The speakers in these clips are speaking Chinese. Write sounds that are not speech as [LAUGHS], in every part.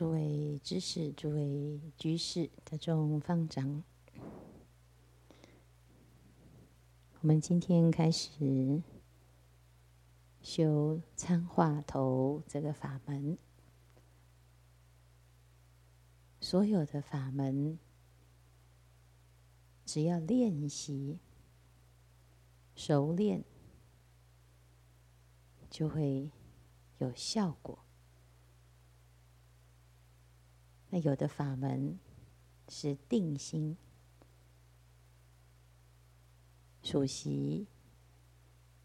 诸位知识、诸位居士、大众方丈，我们今天开始修参话头这个法门。所有的法门，只要练习熟练，就会有效果。那有的法门是定心、数息、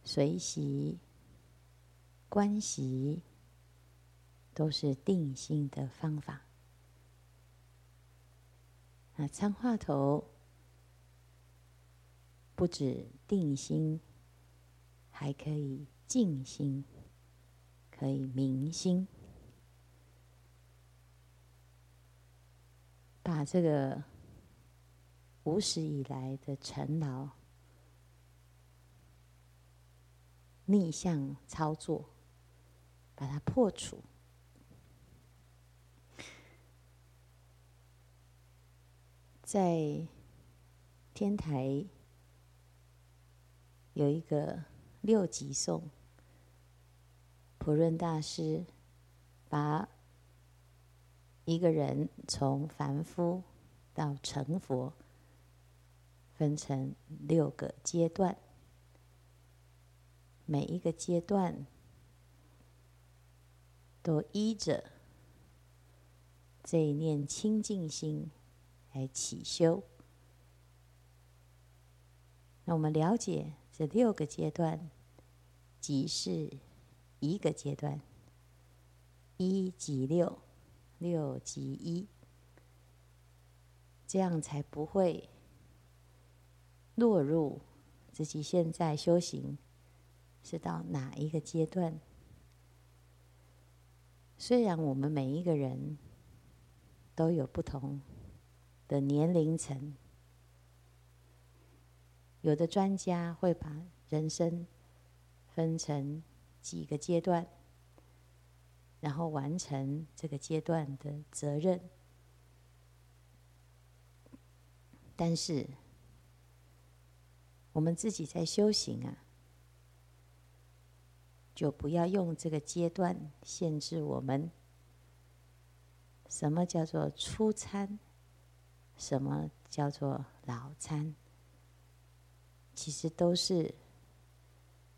随息、观息，都是定心的方法。那参话头不止定心，还可以静心，可以明心。把这个无始以来的尘劳逆向操作，把它破除。在天台有一个六级颂，普润大师把。一个人从凡夫到成佛，分成六个阶段，每一个阶段都依着这一念清净心来起修。那我们了解这六个阶段，即是一个阶段，一即六。六即一，这样才不会落入自己现在修行是到哪一个阶段。虽然我们每一个人都有不同的年龄层，有的专家会把人生分成几个阶段。然后完成这个阶段的责任，但是我们自己在修行啊，就不要用这个阶段限制我们。什么叫做初参？什么叫做老参？其实都是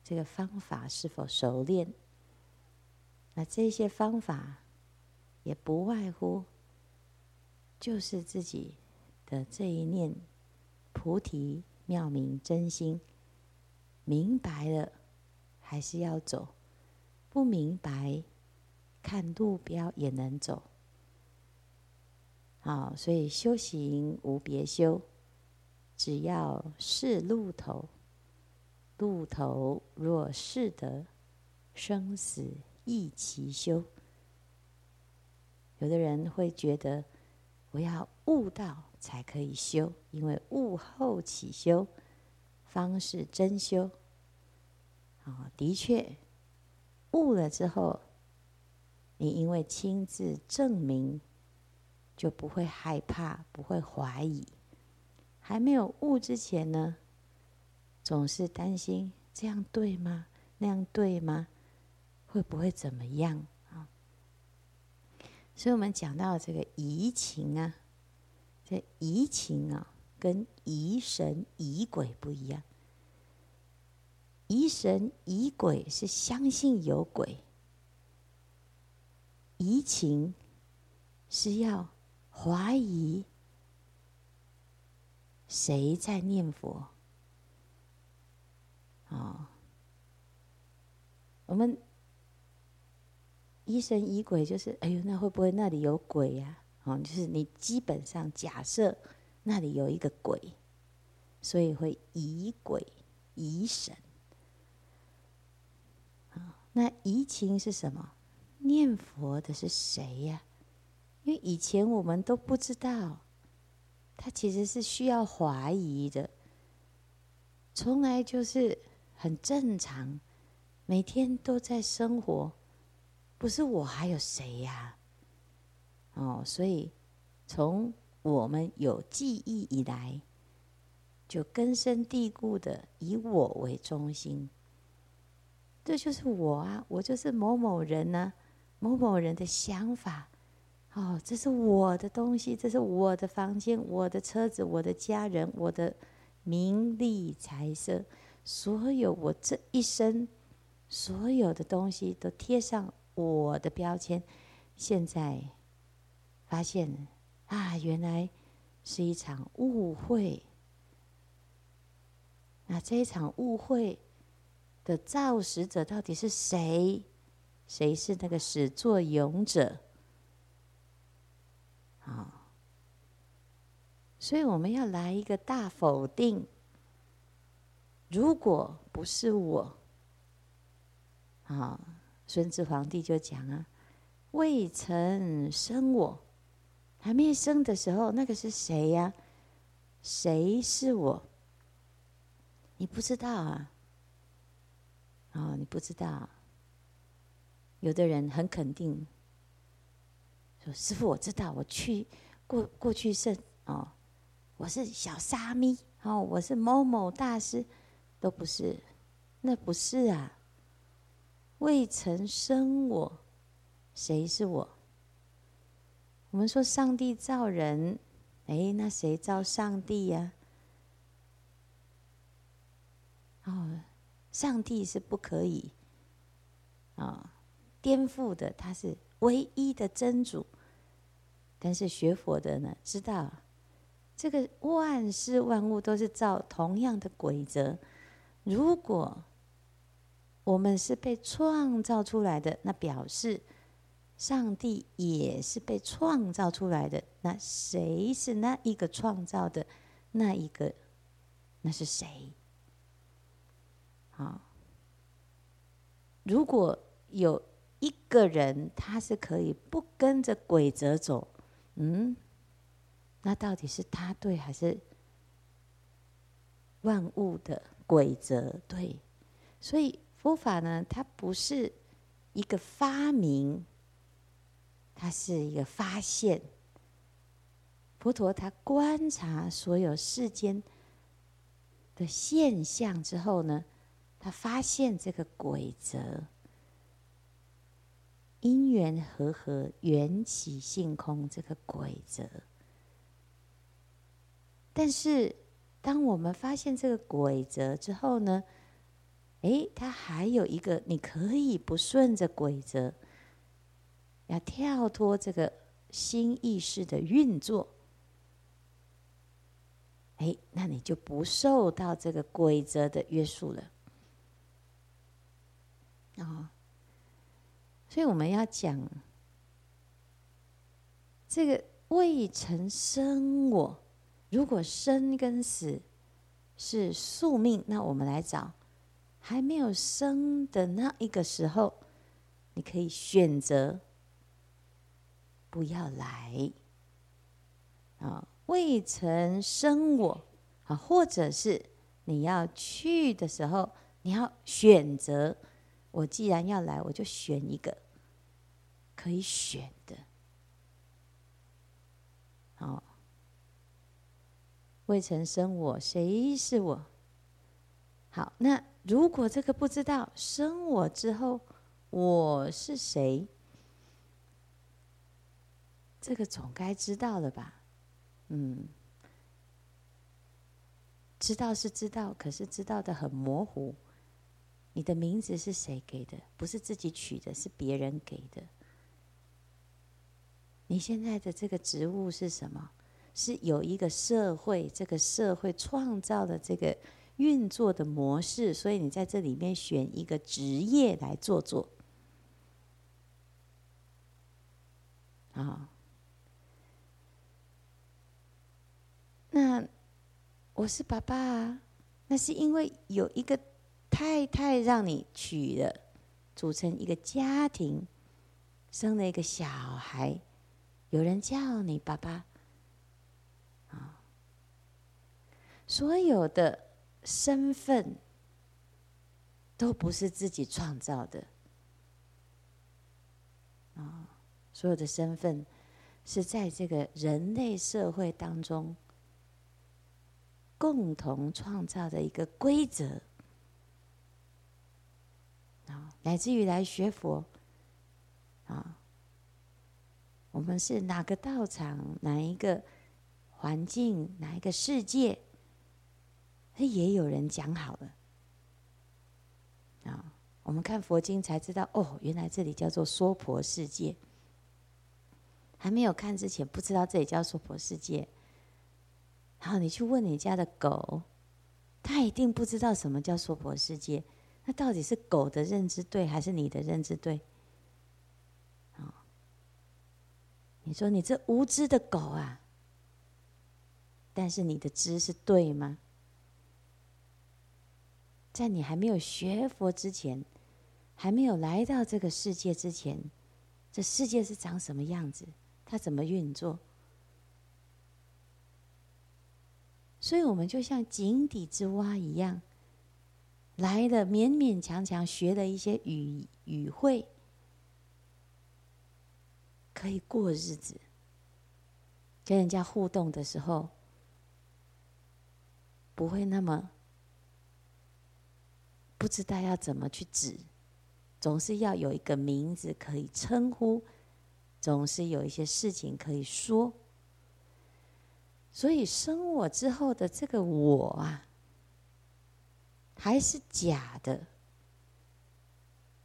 这个方法是否熟练。那这些方法也不外乎，就是自己的这一念菩提妙明真心明白了，还是要走；不明白，看路标也能走。好，所以修行无别修，只要是路头，路头若是得，生死。一起修，有的人会觉得我要悟道才可以修，因为悟后起修方是真修。啊，的确，悟了之后，你因为亲自证明，就不会害怕，不会怀疑。还没有悟之前呢，总是担心这样对吗？那样对吗？会不会怎么样啊？所以我们讲到这个疑情啊，这疑情啊，跟疑神疑鬼不一样。疑神疑鬼是相信有鬼，疑情是要怀疑谁在念佛。哦，我们。疑神疑鬼就是，哎呦，那会不会那里有鬼呀？哦，就是你基本上假设那里有一个鬼，所以会疑鬼疑神。那疑情是什么？念佛的是谁呀？因为以前我们都不知道，他其实是需要怀疑的，从来就是很正常，每天都在生活。不是我还有谁呀？哦，所以从我们有记忆以来，就根深蒂固的以我为中心。这就是我啊，我就是某某人呢、某某人的想法。哦，这是我的东西，这是我的房间，我的车子，我的家人，我的名利财色，所有我这一生所有的东西都贴上我的标签。现在发现啊，原来是一场误会。那这一场误会的造始者到底是谁？谁是那个始作俑者？啊，所以我们要来一个大否定。如果不是我，啊，孙子皇帝就讲啊，未曾生我，还没生的时候，那个是谁呀？谁是我？你不知道啊？哦，你不知道。有的人很肯定。说师傅，我知道，我去过过去是哦，我是小沙弥哦，我是某某大师，都不是，那不是啊，未曾生我，谁是我？我们说上帝造人，哎，那谁造上帝呀？哦，上帝是不可以啊颠覆的，他是唯一的真主。但是学佛的呢，知道这个万事万物都是照同样的规则。如果我们是被创造出来的，那表示上帝也是被创造出来的。那谁是那一个创造的那一个？那是谁？好，如果有一个人，他是可以不跟着规则走。嗯，那到底是他对还是万物的规则对？所以佛法呢，它不是一个发明，它是一个发现。佛陀他观察所有世间的现象之后呢，他发现这个规则。因缘和合，缘起性空，这个规则。但是，当我们发现这个规则之后呢，诶，它还有一个，你可以不顺着规则，要跳脱这个新意识的运作。哎，那你就不受到这个规则的约束了。哦。所以我们要讲这个未曾生我，如果生跟死是宿命，那我们来找还没有生的那一个时候，你可以选择不要来啊。未曾生我啊，或者是你要去的时候，你要选择，我既然要来，我就选一个。可以选的，好，未曾生我，谁是我？好，那如果这个不知道生我之后我是谁，这个总该知道了吧？嗯，知道是知道，可是知道的很模糊。你的名字是谁给的？不是自己取的，是别人给的。你现在的这个职务是什么？是有一个社会，这个社会创造的这个运作的模式，所以你在这里面选一个职业来做做。啊，那我是爸爸啊，那是因为有一个太太让你娶了，组成一个家庭，生了一个小孩。有人叫你爸爸，啊，所有的身份都不是自己创造的，啊，所有的身份是在这个人类社会当中共同创造的一个规则。啊，乃至于来学佛。啊，我们是哪个道场，哪一个环境，哪一个世界，那也有人讲好了啊。我们看佛经才知道，哦，原来这里叫做娑婆世界。还没有看之前，不知道这里叫娑婆世界。然后你去问你家的狗，它一定不知道什么叫娑婆世界。那到底是狗的认知对，还是你的认知对？啊，你说你这无知的狗啊，但是你的知是对吗？在你还没有学佛之前。还没有来到这个世界之前，这世界是长什么样子？它怎么运作？所以我们就像井底之蛙一样，来的勉勉强强学了一些语语汇，可以过日子。跟人家互动的时候，不会那么不知道要怎么去指。总是要有一个名字可以称呼，总是有一些事情可以说。所以生我之后的这个我啊，还是假的。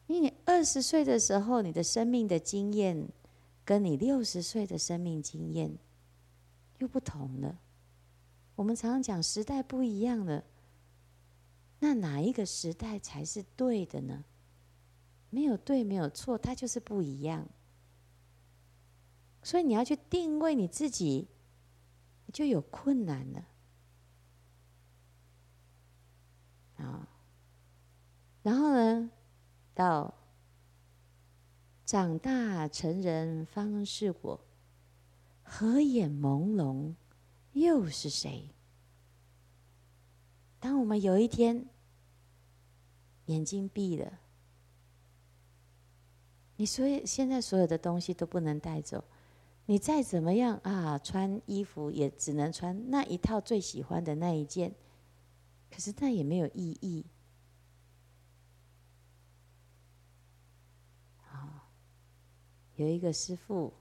因为你二十岁的时候，你的生命的经验，跟你六十岁的生命经验又不同了。我们常常讲时代不一样了，那哪一个时代才是对的呢？没有对，没有错，它就是不一样。所以你要去定位你自己，你就有困难了。啊，然后呢，到长大成人方是我，合眼朦胧又是谁？当我们有一天眼睛闭了。你所以现在所有的东西都不能带走，你再怎么样啊，穿衣服也只能穿那一套最喜欢的那一件，可是那也没有意义。啊，有一个师父，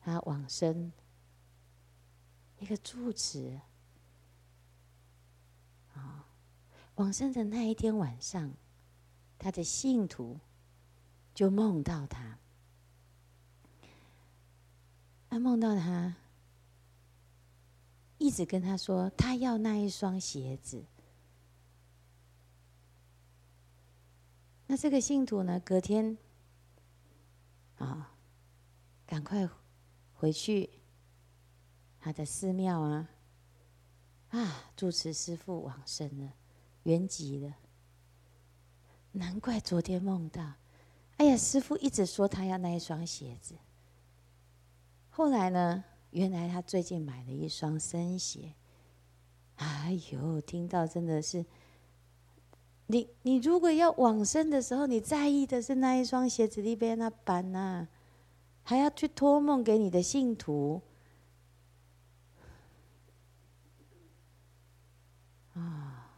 他往生，一个住持，啊，往生的那一天晚上，他的信徒。就梦到他，他梦到他，一直跟他说，他要那一双鞋子。那这个信徒呢，隔天啊，赶快回去他的寺庙啊，啊，住持师父往生了，原籍了。难怪昨天梦到。哎呀，师傅一直说他要那一双鞋子。后来呢，原来他最近买了一双新鞋。哎呦，听到真的是，你你如果要往生的时候，你在意的是那一双鞋子里边那板呐，还要去托梦给你的信徒，啊，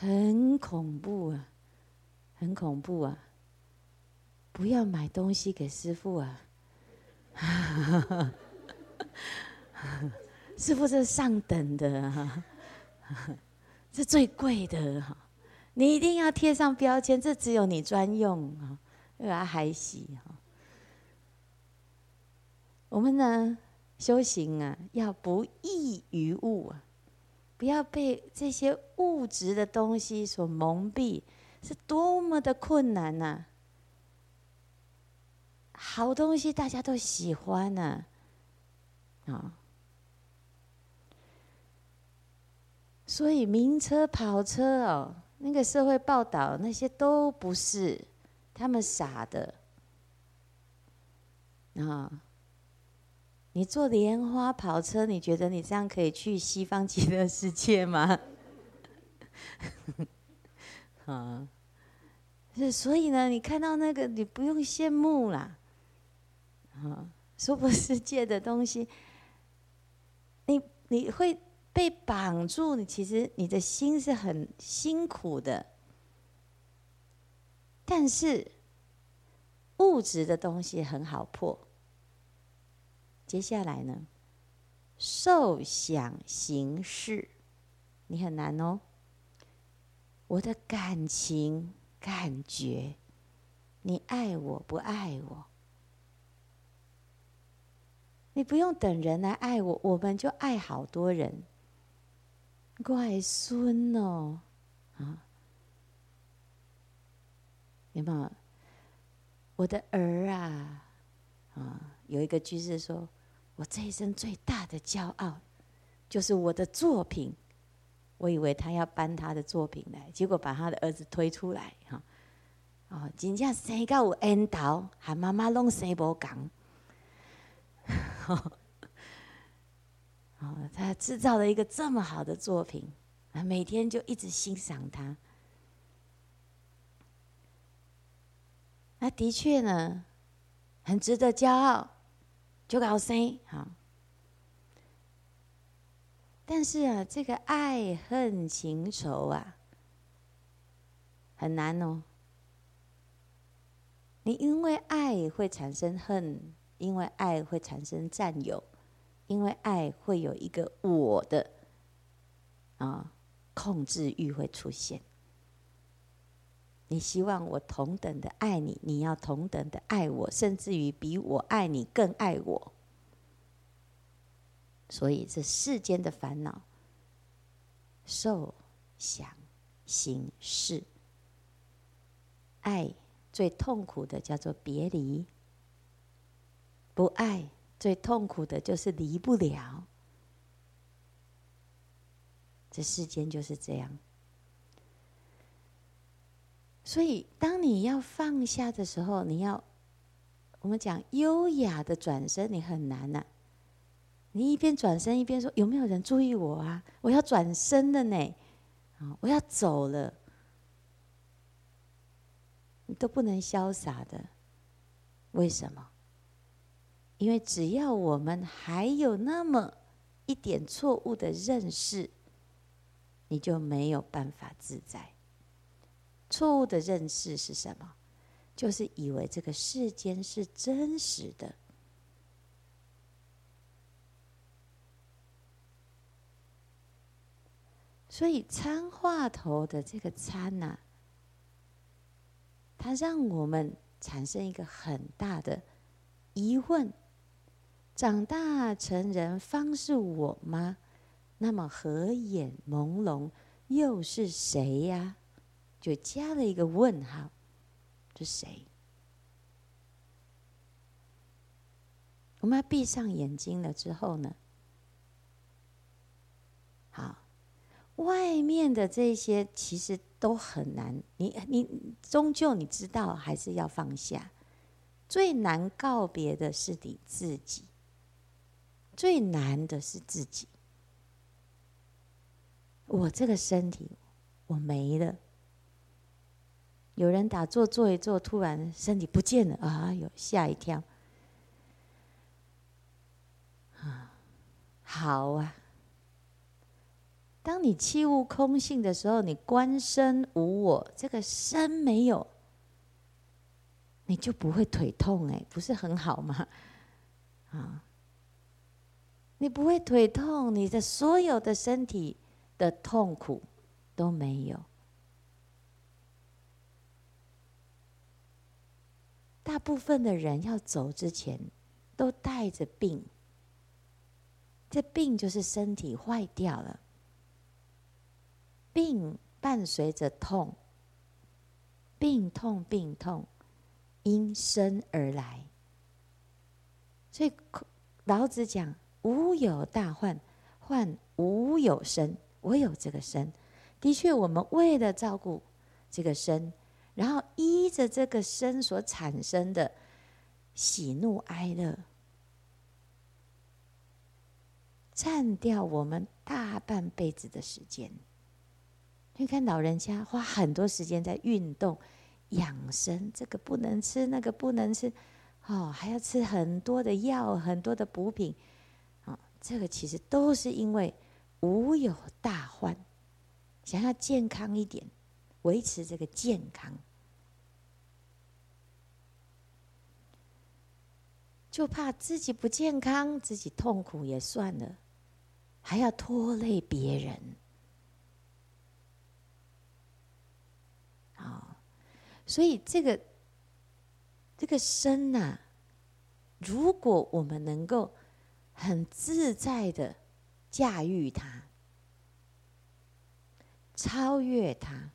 很恐怖啊，很恐怖啊。不要买东西给师傅啊！[LAUGHS] 师傅这是上等的，[LAUGHS] 这最贵的，你一定要贴上标签，这只有你专用啊，又要还喜哈。我们呢，修行啊，要不异于物啊，不要被这些物质的东西所蒙蔽，是多么的困难呐、啊！好东西大家都喜欢呢，啊，所以名车跑车哦，那个社会报道那些都不是，他们傻的，啊，你坐莲花跑车，你觉得你这样可以去西方极乐世界吗？[LAUGHS] 啊，是所以呢，你看到那个，你不用羡慕啦。啊，娑婆世界的东西，你你会被绑住，你其实你的心是很辛苦的。但是物质的东西很好破。接下来呢，受想行识，你很难哦。我的感情感觉，你爱我不爱我？你不用等人来爱我，我们就爱好多人。怪孙哦，啊，有没有？我的儿啊，啊，有一个居士说，我这一生最大的骄傲，就是我的作品。我以为他要搬他的作品来，结果把他的儿子推出来，哈，哦，真正生到有缘投，和妈妈拢生无共，[LAUGHS] 哦，他制造了一个这么好的作品，啊，每天就一直欣赏他，那的确呢，很值得骄傲，就高兴，哈。但是啊，这个爱恨情仇啊，很难哦。你因为爱会产生恨，因为爱会产生占有，因为爱会有一个我的啊控制欲会出现。你希望我同等的爱你，你要同等的爱我，甚至于比我爱你更爱我。所以，这世间的烦恼，受想行识，爱最痛苦的叫做别离，不爱最痛苦的就是离不了。这世间就是这样。所以，当你要放下的时候，你要我们讲优雅的转身，你很难呐、你一边转身一边说：“有没有人注意我啊？我要转身了呢，啊，我要走了。”你都不能潇洒的，为什么？因为只要我们还有那么一点错误的认识，你就没有办法自在。错误的认识是什么？就是以为这个世间是真实的。所以参话头的这个参呐、啊，它让我们产生一个很大的疑问：长大成人方是我吗？那么合眼朦胧又是谁呀？就加了一个问号，是谁？我们要闭上眼睛了之后呢？好。外面的这些其实都很难，你你终究你知道还是要放下。最难告别的是你自己，最难的是自己。我这个身体我没了，有人打坐坐一坐，突然身体不见了啊！哟，吓一跳。啊，好啊。当你契悟空性的时候，你观身无我，这个身没有，你就不会腿痛哎，不是很好吗？啊，你不会腿痛，你的所有的身体的痛苦都没有。大部分的人要走之前，都带着病，这病就是身体坏掉了。病伴随着痛，病痛病痛，因身而来。所以老子讲：“无有大患，患无有身。”我有这个身，的确，我们为了照顾这个身，然后依着这个身所产生的喜怒哀乐，占掉我们大半辈子的时间。你看老人家花很多时间在运动、养生，这个不能吃，那个不能吃，哦，还要吃很多的药，很多的补品，啊、哦，这个其实都是因为无有大患，想要健康一点，维持这个健康，就怕自己不健康，自己痛苦也算了，还要拖累别人。所以这个这个身呐、如果我们能够很自在的驾驭它、超越它，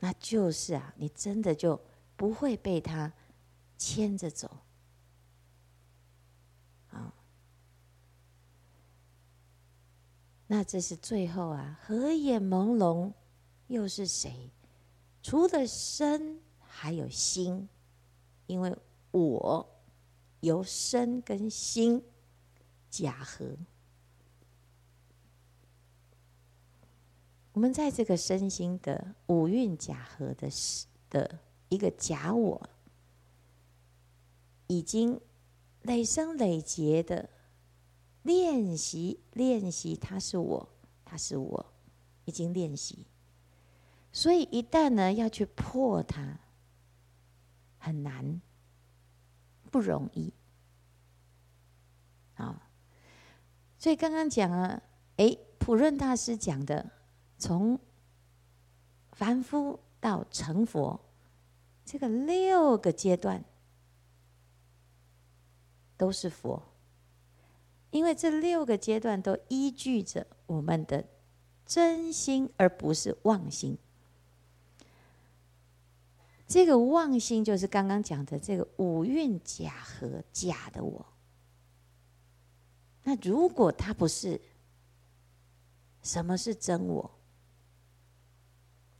那就是啊，你真的就不会被他牵着走啊。那这是最后啊，合眼朦胧。又是谁？除了身，还有心，因为我由身跟心假合。我们在这个身心的五蕴假合的的一个假我，已经累生累劫的练习练习，他是我，他是我，已经练习。所以一旦呢要去破它，很难，不容易，啊！所以刚刚讲了，哎，普润大师讲的，从凡夫到成佛，这个六个阶段都是佛，因为这六个阶段都依据着我们的真心，而不是妄心。这个妄心就是刚刚讲的这个五蕴假合假的我。那如果它不是，什么是真我？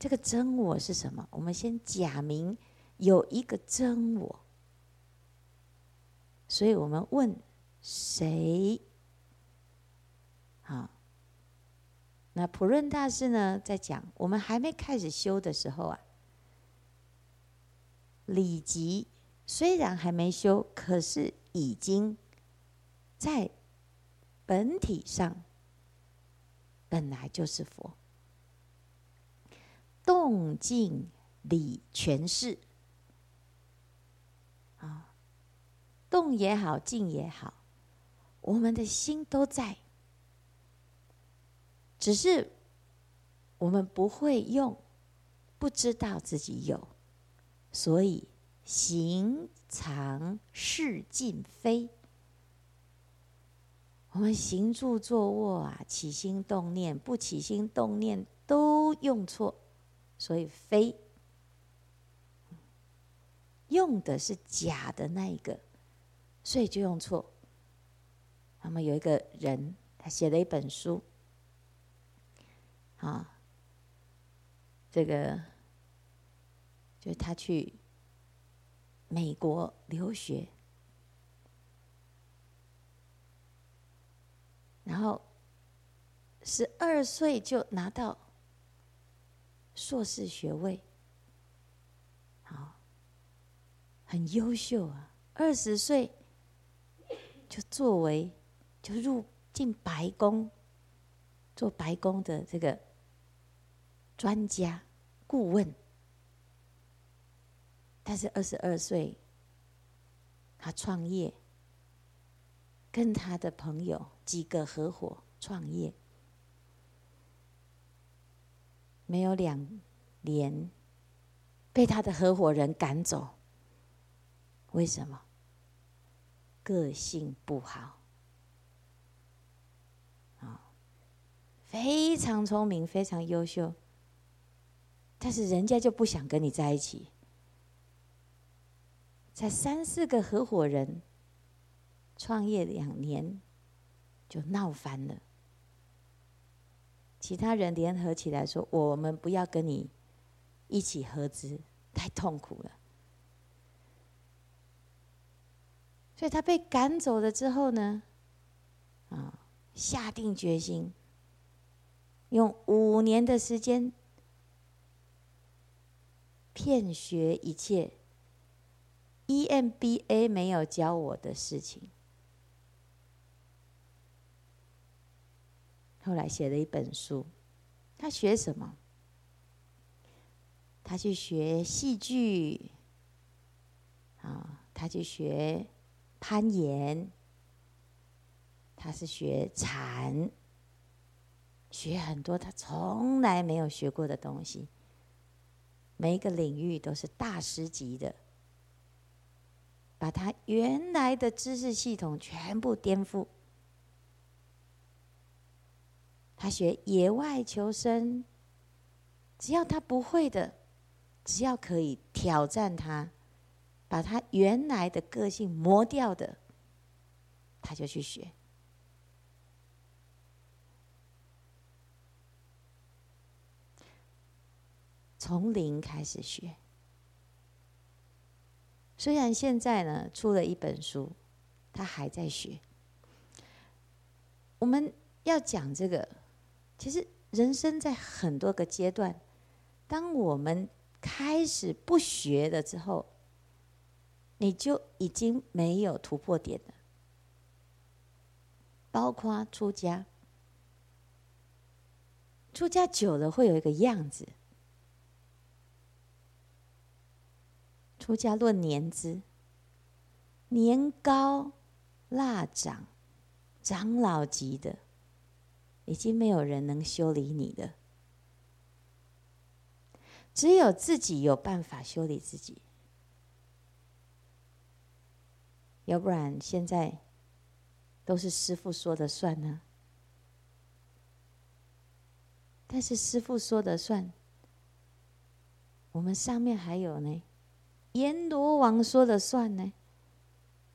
这个真我是什么？我们先假名有一个真我，所以我们问谁？好，那普润大师呢，在讲我们还没开始修的时候啊。理即虽然还没修，可是已经在本体上本来就是佛。动静理全是啊，动也好，静也好，我们的心都在，只是我们不会用，不知道自己有。所以行常识尽非，我们行住坐卧啊，起心动念，不起心动念都用错，所以非用的是假的那一个，所以就用错。那么有一个人，他写了一本书，啊，这个。就他去美国留学，然后十二岁就拿到硕士学位，好，很优秀啊！二十岁就作为就入进白宫，做白宫的这个专家顾问。但是二十二岁，他创业，跟他的朋友几个合伙创业，没有两年，被他的合伙人赶走。为什么？个性不好，啊，非常聪明，非常优秀，但是人家就不想跟你在一起。才三四个合伙人，创业两年就闹翻了。其他人联合起来说：“我们不要跟你一起合资，太痛苦了。”所以他被赶走了之后呢，啊，下定决心，用五年的时间，骗学一切。EMBA 没有教我的事情。后来写了一本书，他学什么？他去学戏剧，啊，他去学攀岩，他是学禅，学很多他从来没有学过的东西，每一个领域都是大师级的，把他原来的知识系统全部颠覆。他学野外求生，只要他不会的，只要可以挑战他，把他原来的个性磨掉的，他就去学。从零开始学。虽然现在呢出了一本书，他还在学。我们要讲这个。其实人生在很多个阶段，当我们开始不学了之后，你就已经没有突破点了。包括出家，出家久了会有一个样子。出家论年资，年高腊长，长老级的。已经没有人能修理你了，只有自己有办法修理自己。要不然现在都是师傅说的算呢。但是师傅说的算，我们上面还有呢，阎罗王说的算呢。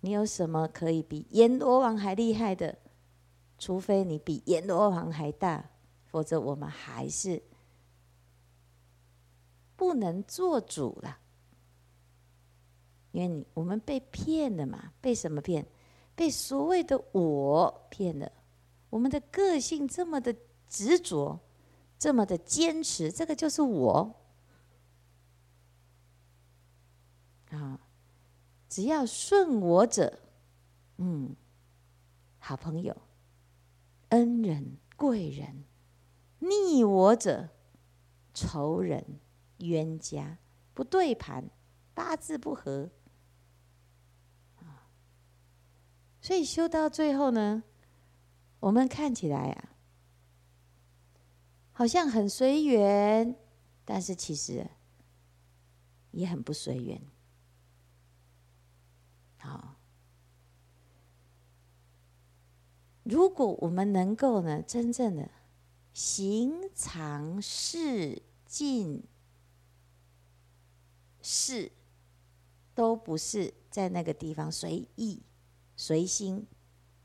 你有什么可以比阎罗王还厉害的？除非你比阎罗王还大，否则我们还是不能做主了。因为你我们被骗了嘛，被什么骗？被所谓的我骗了。我们的个性这么的执着，这么的坚持，这个就是我。啊，只要顺我者，嗯，好朋友。恩人、贵人，逆我者，仇人、冤家，不对盘，八字不合，啊，所以修到最后呢，我们看起来啊，好像很随缘，但是其实也很不随缘，如果我们能够呢，真正的行常事尽事，都不是在那个地方随意、随心、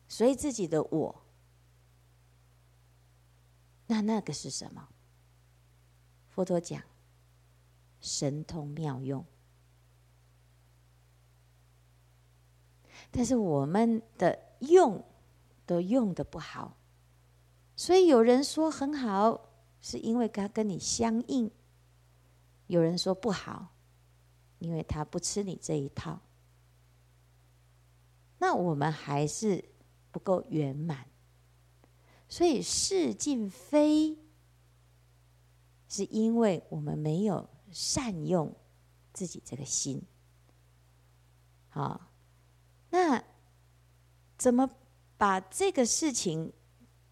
随自己的我，那那个是什么？佛陀讲神通妙用，但是我们的用。都用的不好，所以有人说很好，是因为他跟你相应；有人说不好，因为他不吃你这一套。那我们还是不够圆满，所以事尽非，是因为我们没有善用自己这个心。好，那怎么？把这个事情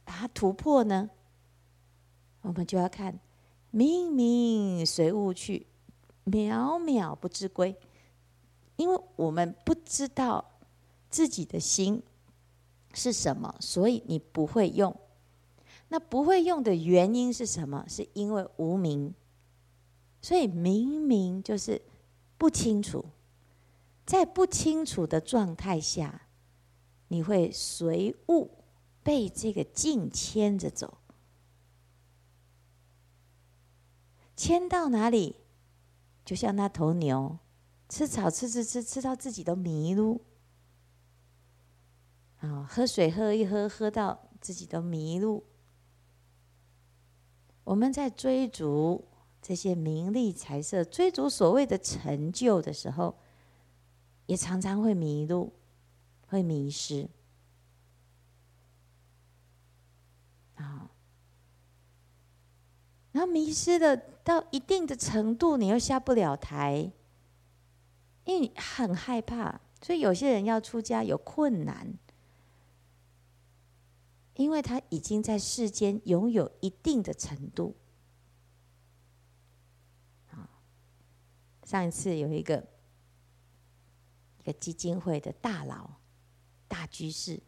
把它突破呢，我们就要看明明随物去，渺渺不知归。因为我们不知道自己的心是什么，所以你不会用。那不会用的原因是什么？是因为无明。所以明明就是不清楚，在不清楚的状态下。你会随物被这个境牵着走，牵到哪里，就像那头牛，吃草吃吃吃吃到自己都迷路，啊，喝水喝一喝喝到自己都迷路。我们在追逐这些名利财色，追逐所谓的成就的时候，也常常会迷路，会迷失。啊，然后迷失了到一定的程度，你又下不了台，因为你很害怕，所以有些人要出家有困难，因为他已经在世间拥有一定的程度。啊上一次有一个一个基金会的大佬、大居士，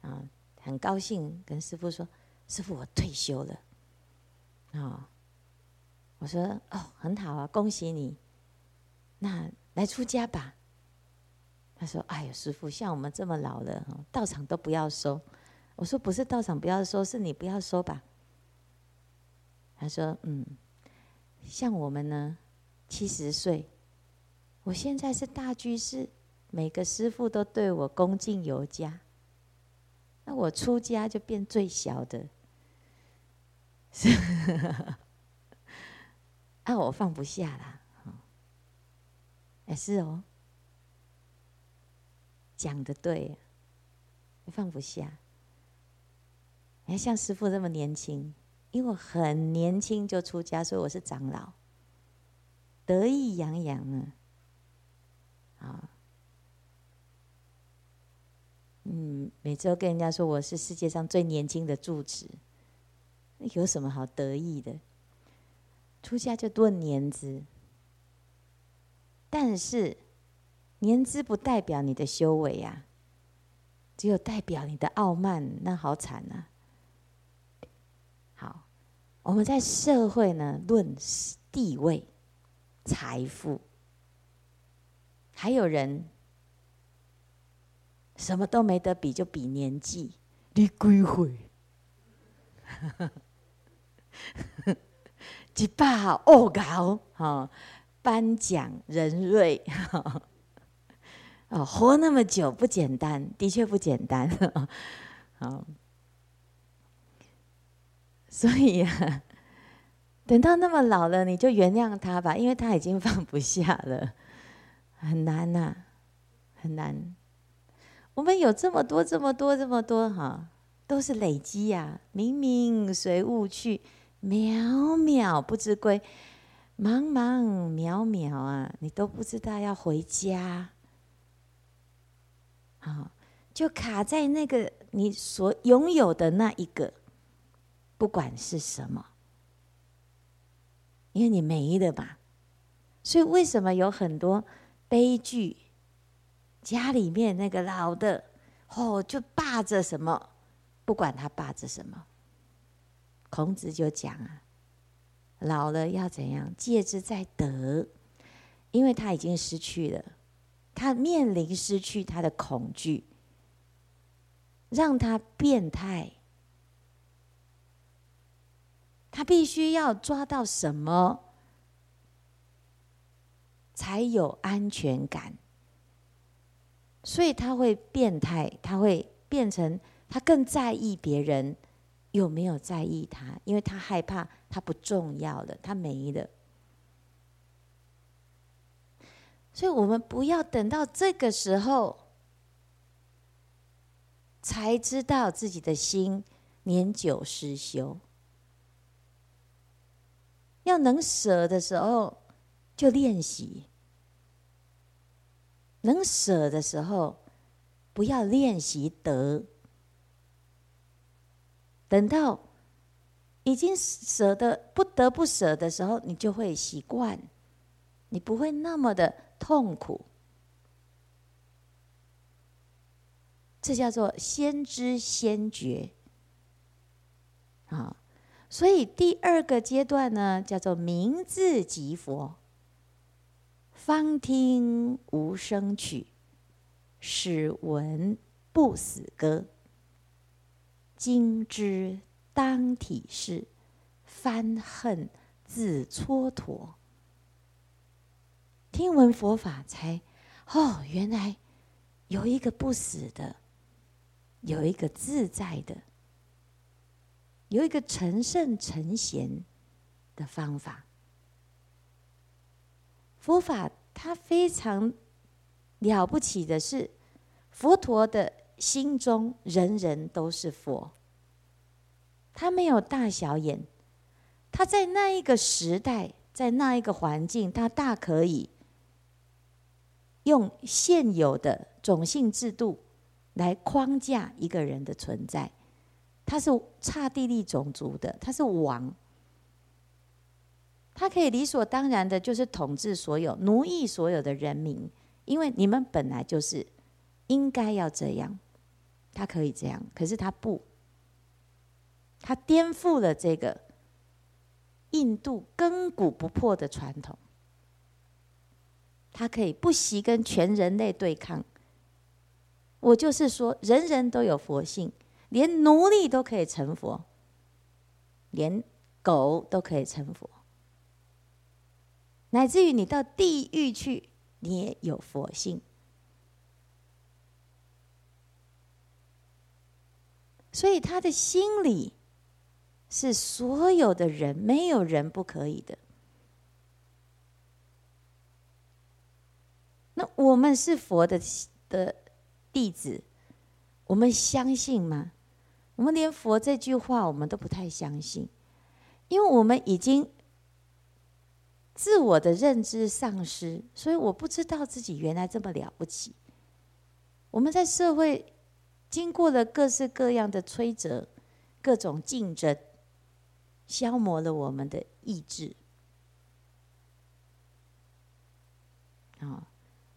啊，很高兴跟师父说：“师父，我退休了。”啊，我说：“哦，很好啊，恭喜你。那来出家吧。”他说：“哎呦，师父，像我们这么老了，道场都不要收。”我说：“不是道场不要收，是你不要收吧。”他说：“嗯。”像我们呢，七十岁，我现在是大居士，每个师父都对我恭敬有加。那我出家就变最小的，是，[LAUGHS] 啊，我放不下啦，哎，是哦，讲的对，放不下。哎，像师父这么年轻。因为我很年轻就出家，所以我是长老，得意洋洋啊！啊，嗯，每周跟人家说我是世界上最年轻的住持，那有什么好得意的？出家就论年资，但是年资不代表你的修为呀，只有代表你的傲慢，那好惨啊！好我们在社会呢，论地位、财富，还有人什么都没得比，就比年纪。你几岁？[LAUGHS] 一百恶搞哈，颁奖人瑞哈，哦，活那么久不简单，的确不简单，[LAUGHS] 好。所以啊，等到那么老了，你就原谅他吧，因为他已经放不下了，很难呐、啊，很难。我们有这么多、这么多、这么多哈，都是累积呀、明明随物去，渺渺不知归，茫茫渺渺啊，你都不知道要回家，好，就卡在那个你所拥有的那一个。不管是什么，因为你没了嘛，所以为什么有很多悲剧？家里面那个老的，哦，就霸着什么，不管他霸着什么。孔子就讲啊，老了要怎样？戒之在德，因为他已经失去了，他面临失去他的恐惧，让他变态。他必须要抓到什么才有安全感，所以他会变态，他会变成他更在意别人有没有在意他，因为他害怕他不重要了，他没了。所以我们不要等到这个时候才知道自己的心年久失修。要能舍的时候，就练习；能舍的时候，不要练习得。等到已经舍得不得不舍的时候，你就会习惯，你不会那么的痛苦。这叫做先知先觉，啊。所以第二个阶段呢，叫做明智即佛，方听无声曲，始闻不死歌。今知当体是，翻恨自蹉跎。听闻佛法才，哦，原来有一个不死的，有一个自在的。有一个成圣成贤的方法，佛法它非常了不起的是，佛陀的心中人人都是佛。他没有大小眼，他在那一个时代，在那一个环境，他大可以用现有的种姓制度来框架一个人的存在。他是刹帝利种族的，他是王，他可以理所当然的，就是统治所有、奴役所有的人民，因为你们本来就是应该要这样，他可以这样，可是他不，他颠覆了这个印度亘古不破的传统，他可以不惜跟全人类对抗。我就是说，人人都有佛性。连奴隶都可以成佛，连狗都可以成佛，乃至于你到地狱去，你也有佛性。所以他的心里是所有的人，没有人不可以的。那我们是佛的的弟子，我们相信吗？我们连佛这句话，我们都不太相信，因为我们已经自我的认知丧失，所以我不知道自己原来这么了不起。我们在社会经过了各式各样的摧折、各种竞争，消磨了我们的意志。啊，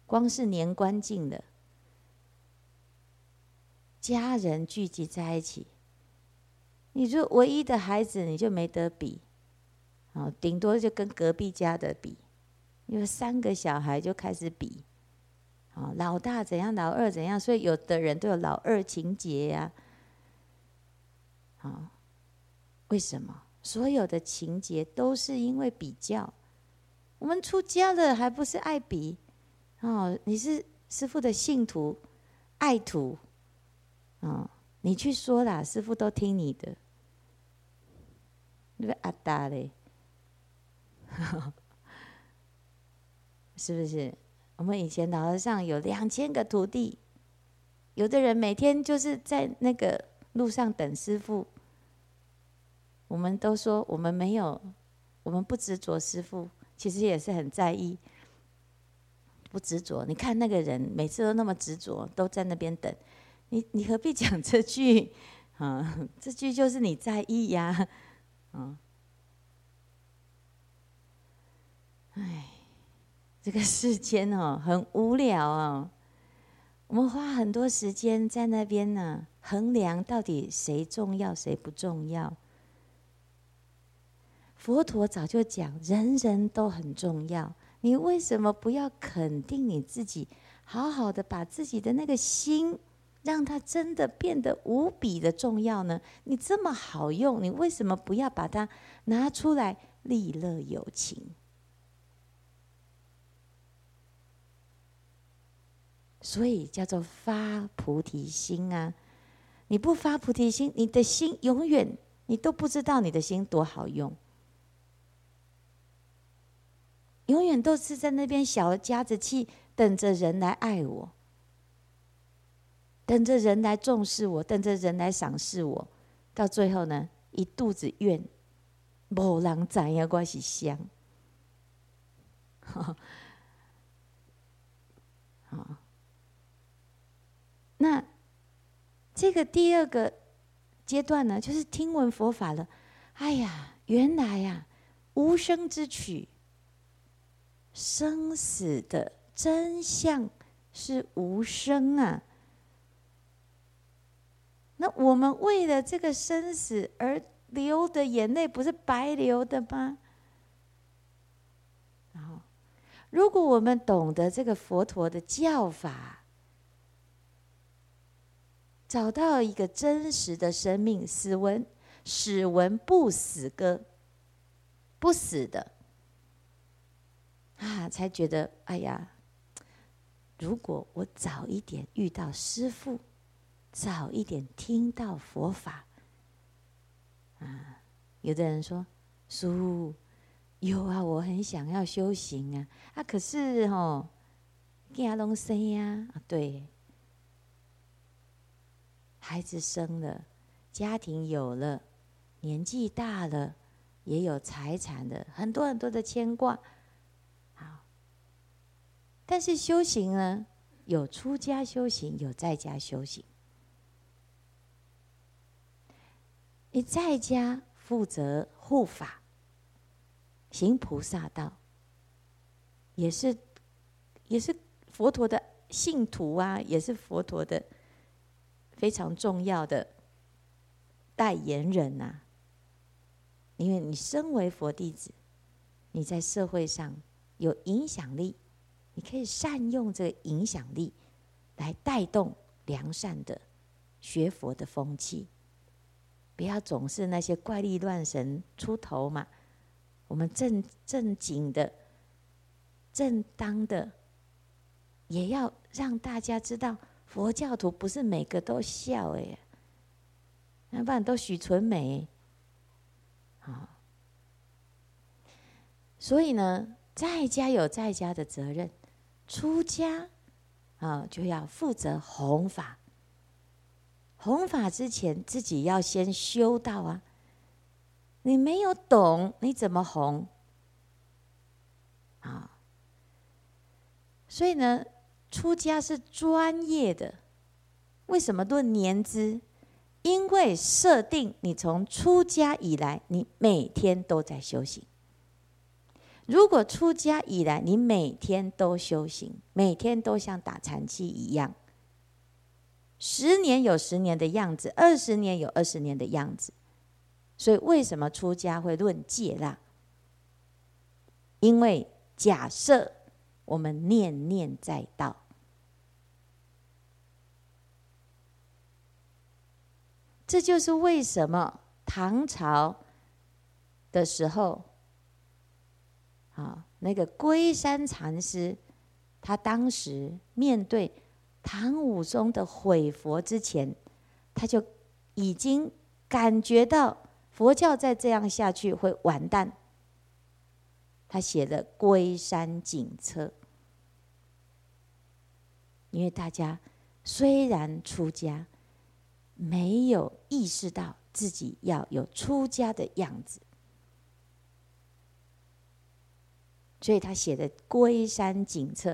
光是年关近了，家人聚集在一起。你就唯一的孩子，你就没得比，啊，顶多就跟隔壁家的比，因为三个小孩就开始比，啊，老大怎样，老二怎样，所以有的人都有老二情节呀，啊，为什么？所有的情节都是因为比较。我们出家了，还不是爱比？哦，你是师父的信徒，爱徒，啊，你去说啦，师父都听你的。那个阿达嘞，[LAUGHS] 是不是？我们以前老和尚有两千个徒弟，有的人每天就是在那个路上等师傅。我们都说我们没有，我们不执着师傅，其实也是很在意，不执着。你看那个人每次都那么执着，都在那边等，你你何必讲这句？[LAUGHS] 啊，这句就是你在意呀。嗯，哎，这个世间哦，很无聊哦。[LAUGHS] 我们花很多时间在那边呢，衡量到底谁重要，谁不重要。佛陀早就讲，人人都很重要。你为什么不要肯定你自己，好好的把自己的那个心？让它真的变得无比的重要呢？你这么好用，你为什么不要把它拿出来利乐有情？所以叫做发菩提心啊！你不发菩提心，你的心永远你都不知道你的心多好用，永远都是在那边小家子气，等着人来爱我。等着人来重视我，等着人来赏识我，到最后呢，一肚子怨，没人知影我是谁。好，[LAUGHS] 那这个第二个阶段呢，就是听闻佛法了。哎呀，原来呀、无生之取，生死的真相是无生啊。那我们为了这个生死而流的眼泪，不是白流的吗？然后，如果我们懂得这个佛陀的教法，找到一个真实的生命，死闻始闻不死歌，不死的啊，才觉得哎呀，如果我早一点遇到师父。早一点听到佛法，啊，有的人说，叔有啊，我很想要修行啊，啊，可是哦，囝拢生呀，啊，对，孩子生了，家庭有了，年纪大了，也有财产的，很多很多的牵挂。好，但是修行呢，有出家修行，有在家修行。你在家负责护法，行菩萨道，也是也是佛陀的信徒啊，也是佛陀的非常重要的代言人呐、啊。因为你身为佛弟子，你在社会上有影响力，你可以善用这个影响力来带动良善的学佛的风气。不要总是那些怪力乱神出头嘛！我们正正经的、正当的，也要让大家知道，佛教徒不是每个都笑哎，要不然都许纯美啊。所以呢，在家有在家的责任，出家啊就要负责弘法。弘法之前，自己要先修道啊！你没有懂，你怎么弘？啊！所以呢，出家是专业的。为什么论年资？因为设定你从出家以来，你每天都在修行。如果出家以来，你每天都修行，每天都像打禅七一样。十年有十年的样子，二十年有二十年的样子，所以为什么出家会论戒啦？因为假设我们念念在道，这就是为什么唐朝的时候，啊，那个龟山禅师，他当时面对。唐武宗的毁佛之前，他就已经感觉到佛教再这样下去会完蛋。他写的《龟山警策》，因为大家虽然出家，没有意识到自己要有出家的样子，所以他写的《龟山警策》，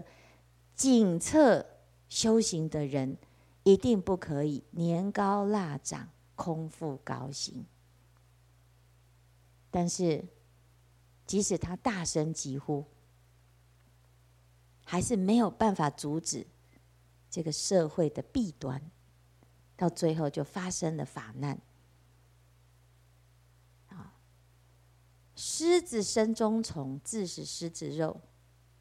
警策。修行的人一定不可以年高腊长、空腹高行。但是，即使他大声疾呼，还是没有办法阻止这个社会的弊端。到最后，就发生了法难。啊，狮子身中虫，自是狮子肉。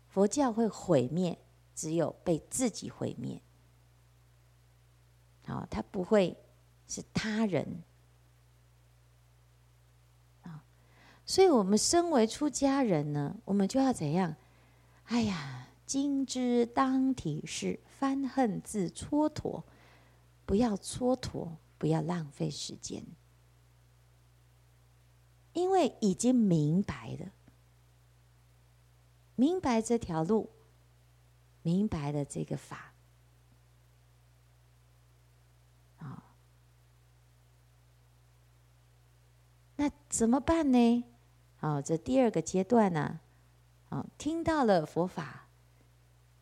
佛教会毁灭。只有被自己毁灭，好，他不会是他人，啊，所以我们身为出家人呢，我们就要怎样？哎呀，今之当体是，翻恨自蹉跎，不要蹉跎，不要浪费时间，因为已经明白了，明白这条路。明白了这个法，啊，那怎么办呢？啊，这第二个阶段呢，啊，听到了佛法，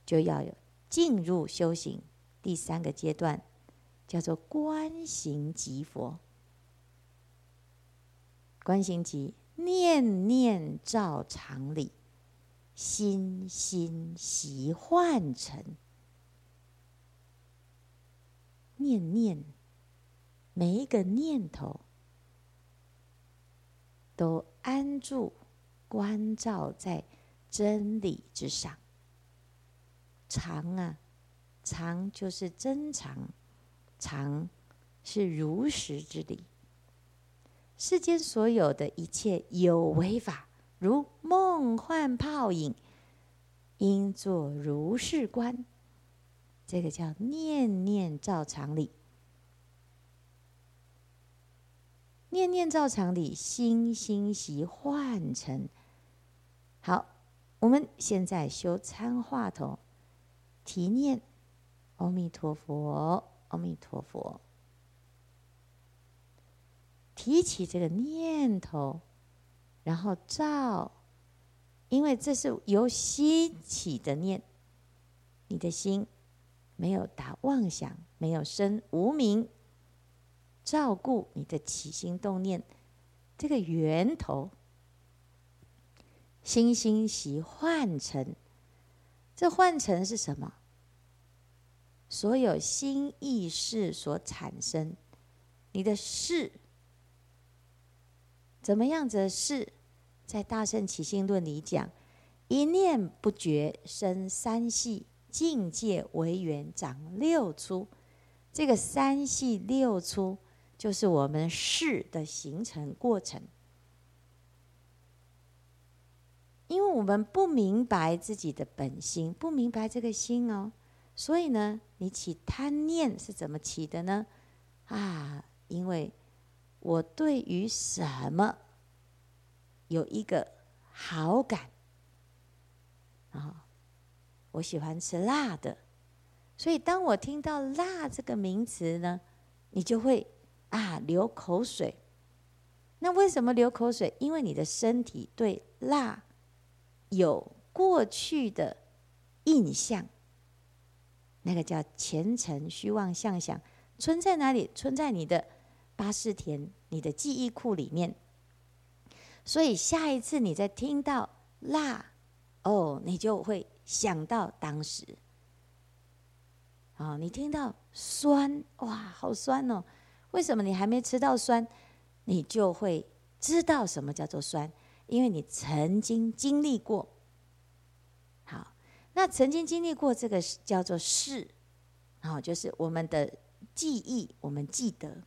就要有进入修行。第三个阶段叫做观行即佛，观行即念念照常理。心心习幻成，念念，每一个念头都安住、关照在真理之上。常啊，常就是真常，常是如实之理。世间所有的一切有为法。如梦幻泡影，应作如是观。这个叫念念照常理，念念照常理，心心习换成。好，我们现在修参话头，提念“阿弥陀佛，阿弥陀佛”，提起这个念头，然后照，因为这是由心起的念，你的心没有打妄想，没有生无明，照顾你的起心动念。这个源头，心心习幻尘。这幻尘是什么？所有心意识所产生，你的事怎么样子的识？在《大圣起信论》里讲，一念不觉生三系，境界为缘长六出。这个三系六出，就是我们事的形成过程。因为我们不明白自己的本心，不明白这个心哦，所以呢，你起贪念是怎么起的呢？啊，因为我对于什么有一个好感啊，我喜欢吃辣的，所以当我听到“辣”这个名词呢，你就会啊流口水。那为什么流口水？因为你的身体对辣。有过去的印象，那个叫前尘虚妄相想，存在哪里？存在你的八士田，你的记忆库里面。所以下一次你再听到辣，哦，你就会想到当时。啊，你听到酸，哇，好酸哦！为什么你还没吃到酸，你就会知道什么叫做酸？因为你曾经经历过，那曾经经历过这个叫做事，好，就是我们的记忆，我们记得，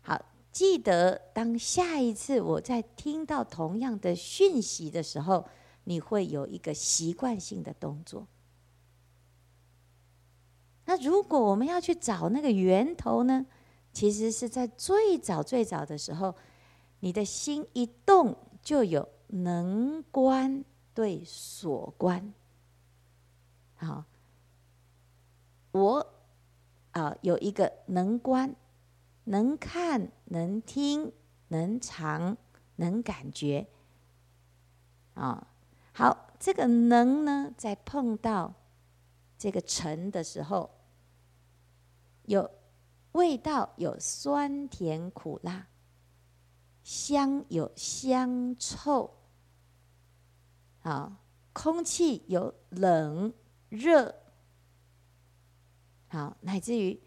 好，记得当下一次我在听到同样的讯息的时候，你会有一个习惯性的动作。那如果我们要去找那个源头呢？其实是在最早最早的时候，你的心一动。就有能观对所观，好，我啊有一个能观，能看、能听、能尝、能感觉，啊，好，这个能呢，在碰到这个尘的时候，有味道，有酸甜苦辣。香有香臭，啊，空气有冷。热，好，乃至于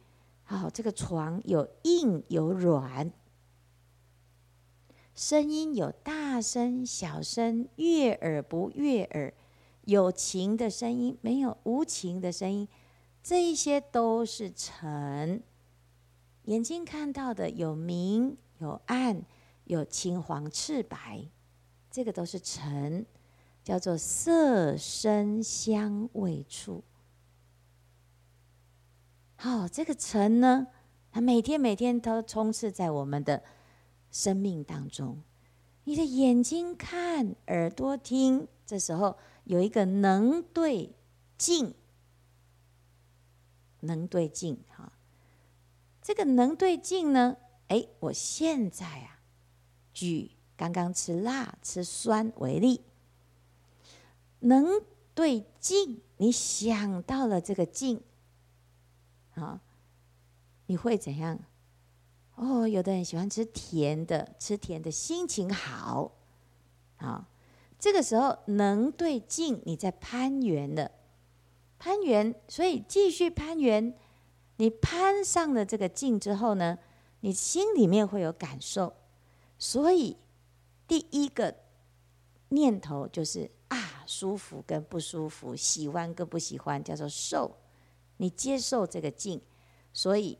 好，这个床有硬有软，声音有大声小声，悦耳不悦耳，有情的声音没有无情的声音，这一些都是尘。眼睛看到的有明有暗。有青黄赤白，这个都是尘，叫做色声香味触。好，这个尘呢，它每天每天都充斥在我们的生命当中。你的眼睛看，耳朵听，这时候有一个能对境，能对境哈。这个能对境呢，哎，我现在啊。举刚刚吃辣、吃酸为例，能对境，你想到了这个境，啊，你会怎样？哦，有的人喜欢吃甜的，吃甜的心情好，啊，这个时候能对境，你在攀缘的，攀缘，所以继续攀缘，你攀上了这个境之后呢，你心里面会有感受。所以，第一个念头就是，舒服跟不舒服，喜欢跟不喜欢，叫做受。你接受这个境，所以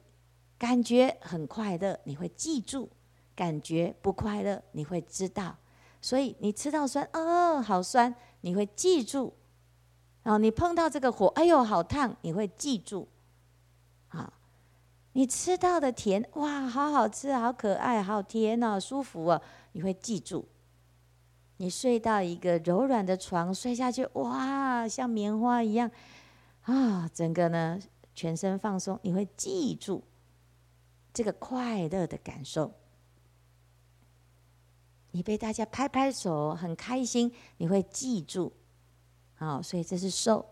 感觉很快乐，你会记住；感觉不快乐，你会知道。所以你吃到酸，哦，好酸，你会记住。然后你碰到这个火，哎呦，好烫，你会记住。啊。你吃到的甜，哇，好好吃，好可爱，好甜哦，舒服哦，你会记住。你睡到一个柔软的床，睡下去，哇，像棉花一样，啊，整个呢全身放松，你会记住这个快乐的感受。你被大家拍拍手，很开心，你会记住。好，所以这是受。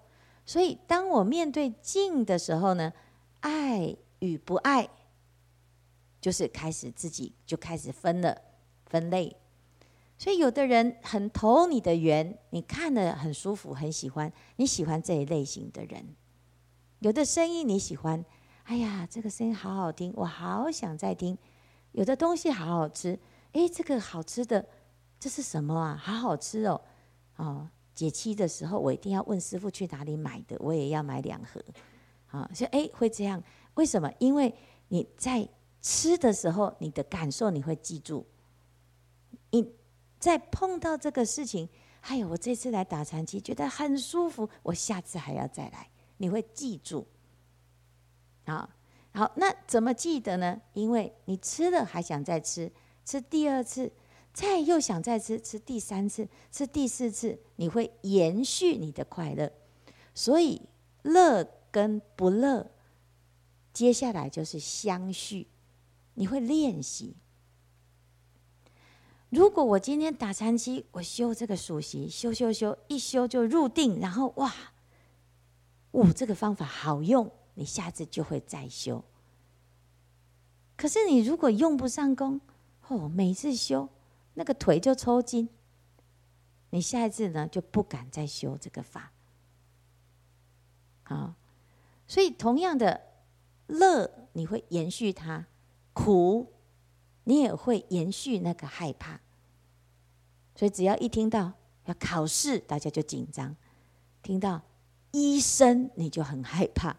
所以当我面对静的时候呢，爱与不爱，就是开始自己就开始分了，分类。所以有的人很投你的缘，你看了很舒服，很喜欢，你喜欢这一类型的人。有的声音你喜欢，哎呀，这个声音好好听，我好想再听。有的东西好好吃。哎，这个好吃的，这是什么啊？好好吃哦！哦，解期的时候我一定要问师傅去哪里买的，我也要买两盒。啊，所以哎会这样，为什么？因为你在吃的时候，你的感受你会记住。你在碰到这个事情，哎呦，我这次来打禅七觉得很舒服，我下次还要再来，你会记住。好，好，那怎么记得呢？因为你吃了还想再吃。吃第二次，再又想再吃，吃第三次，吃第四次，你会延续你的快乐。所以乐跟不乐，接下来就是相续，你会练习。如果我今天打禅七，我修这个数息，修修修，一修就入定，然后哇，哦，这个方法好用，你下次就会再修。可是你如果用不上功，哦，每次修那个腿就抽筋，你下一次呢就不敢再修这个法。好，所以同样的乐你会延续它，苦你也会延续那个害怕。所以只要一听到要考试，大家就紧张；听到医生你就很害怕。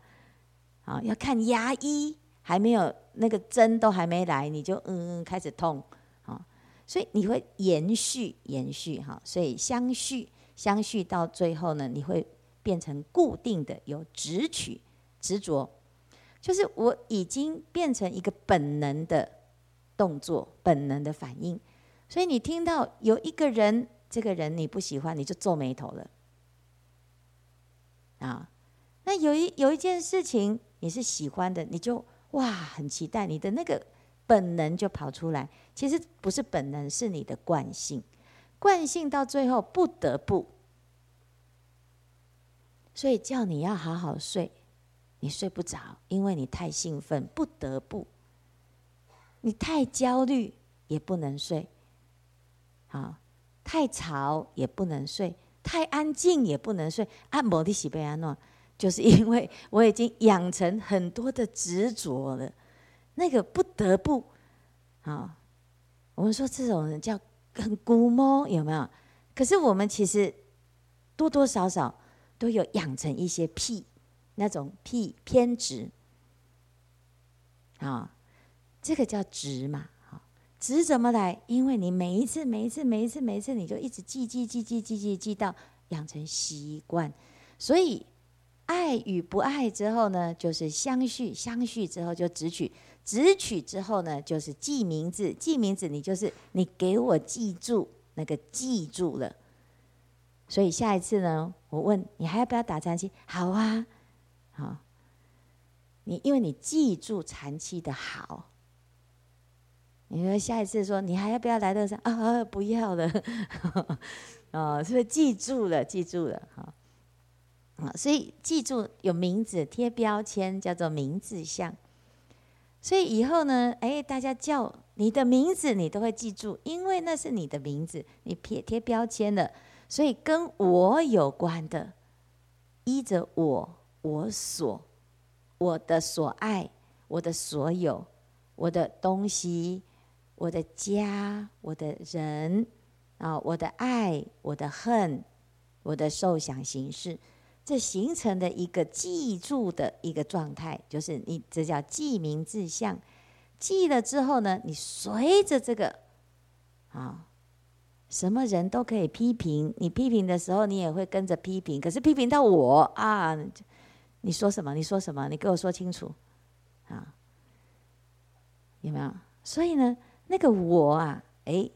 啊，要看牙医。还没有那个针都还没来，你就嗯嗯开始痛，啊，所以你会延续延续哈，所以相续相续到最后呢，你会变成固定的有执取执着，就是我已经变成一个本能的动作，本能的反应，所以你听到有一个人，这个人你不喜欢，你就皱眉头了，啊，那有一有一件事情你是喜欢的，你就。哇，很期待你的那个本能就跑出来。其实不是本能，是你的惯性。惯性到最后不得不，所以叫你要好好睡，你睡不着，因为你太兴奋，不得不。你太焦虑也不能睡，啊，太吵也不能睡，太安静也不能睡。按摩的西贝安诺。[LAUGHS] 就是因为我已经养成很多的执着了，那个不得不啊，我们说这种人叫很龟毛，有没有？可是我们其实多多少少都有养成一些癖，那种癖偏执啊，这个叫执嘛。值，怎么来？因为你每一次、每一次、每一次、每一次，你就一直记记记记记记记到养成习惯，所以。爱与不爱之后呢，就是相续；相续之后就执取；执取之后呢，就是记名字。记名字，你就是你给我记住那个记住了。所以下一次呢，我问你还要不要打禅七？好啊，好。你因为你记住禅七的好，你说下一次说你还要不要来乐山？啊，不要了。[LAUGHS] 哦，是不是记住了？记住了，好。所以记住有名字贴标签叫做名字相，所以以后呢，哎，大家叫你的名字，你都会记住，因为那是你的名字，你贴贴标签的，所以跟我有关的，依着我我所我的所爱，我的所有，我的东西，我的家，我的人啊，我的爱，我的恨，我的受想行识。这形成的一个记住的一个状态，就是你这叫记名字相。记了之后呢，你随着这个啊，什么人都可以批评。你批评的时候，你也会跟着批评。可是批评到我啊，你说什么？你说什么？你给我说清楚啊！有没有？所以呢，那个我啊，哎，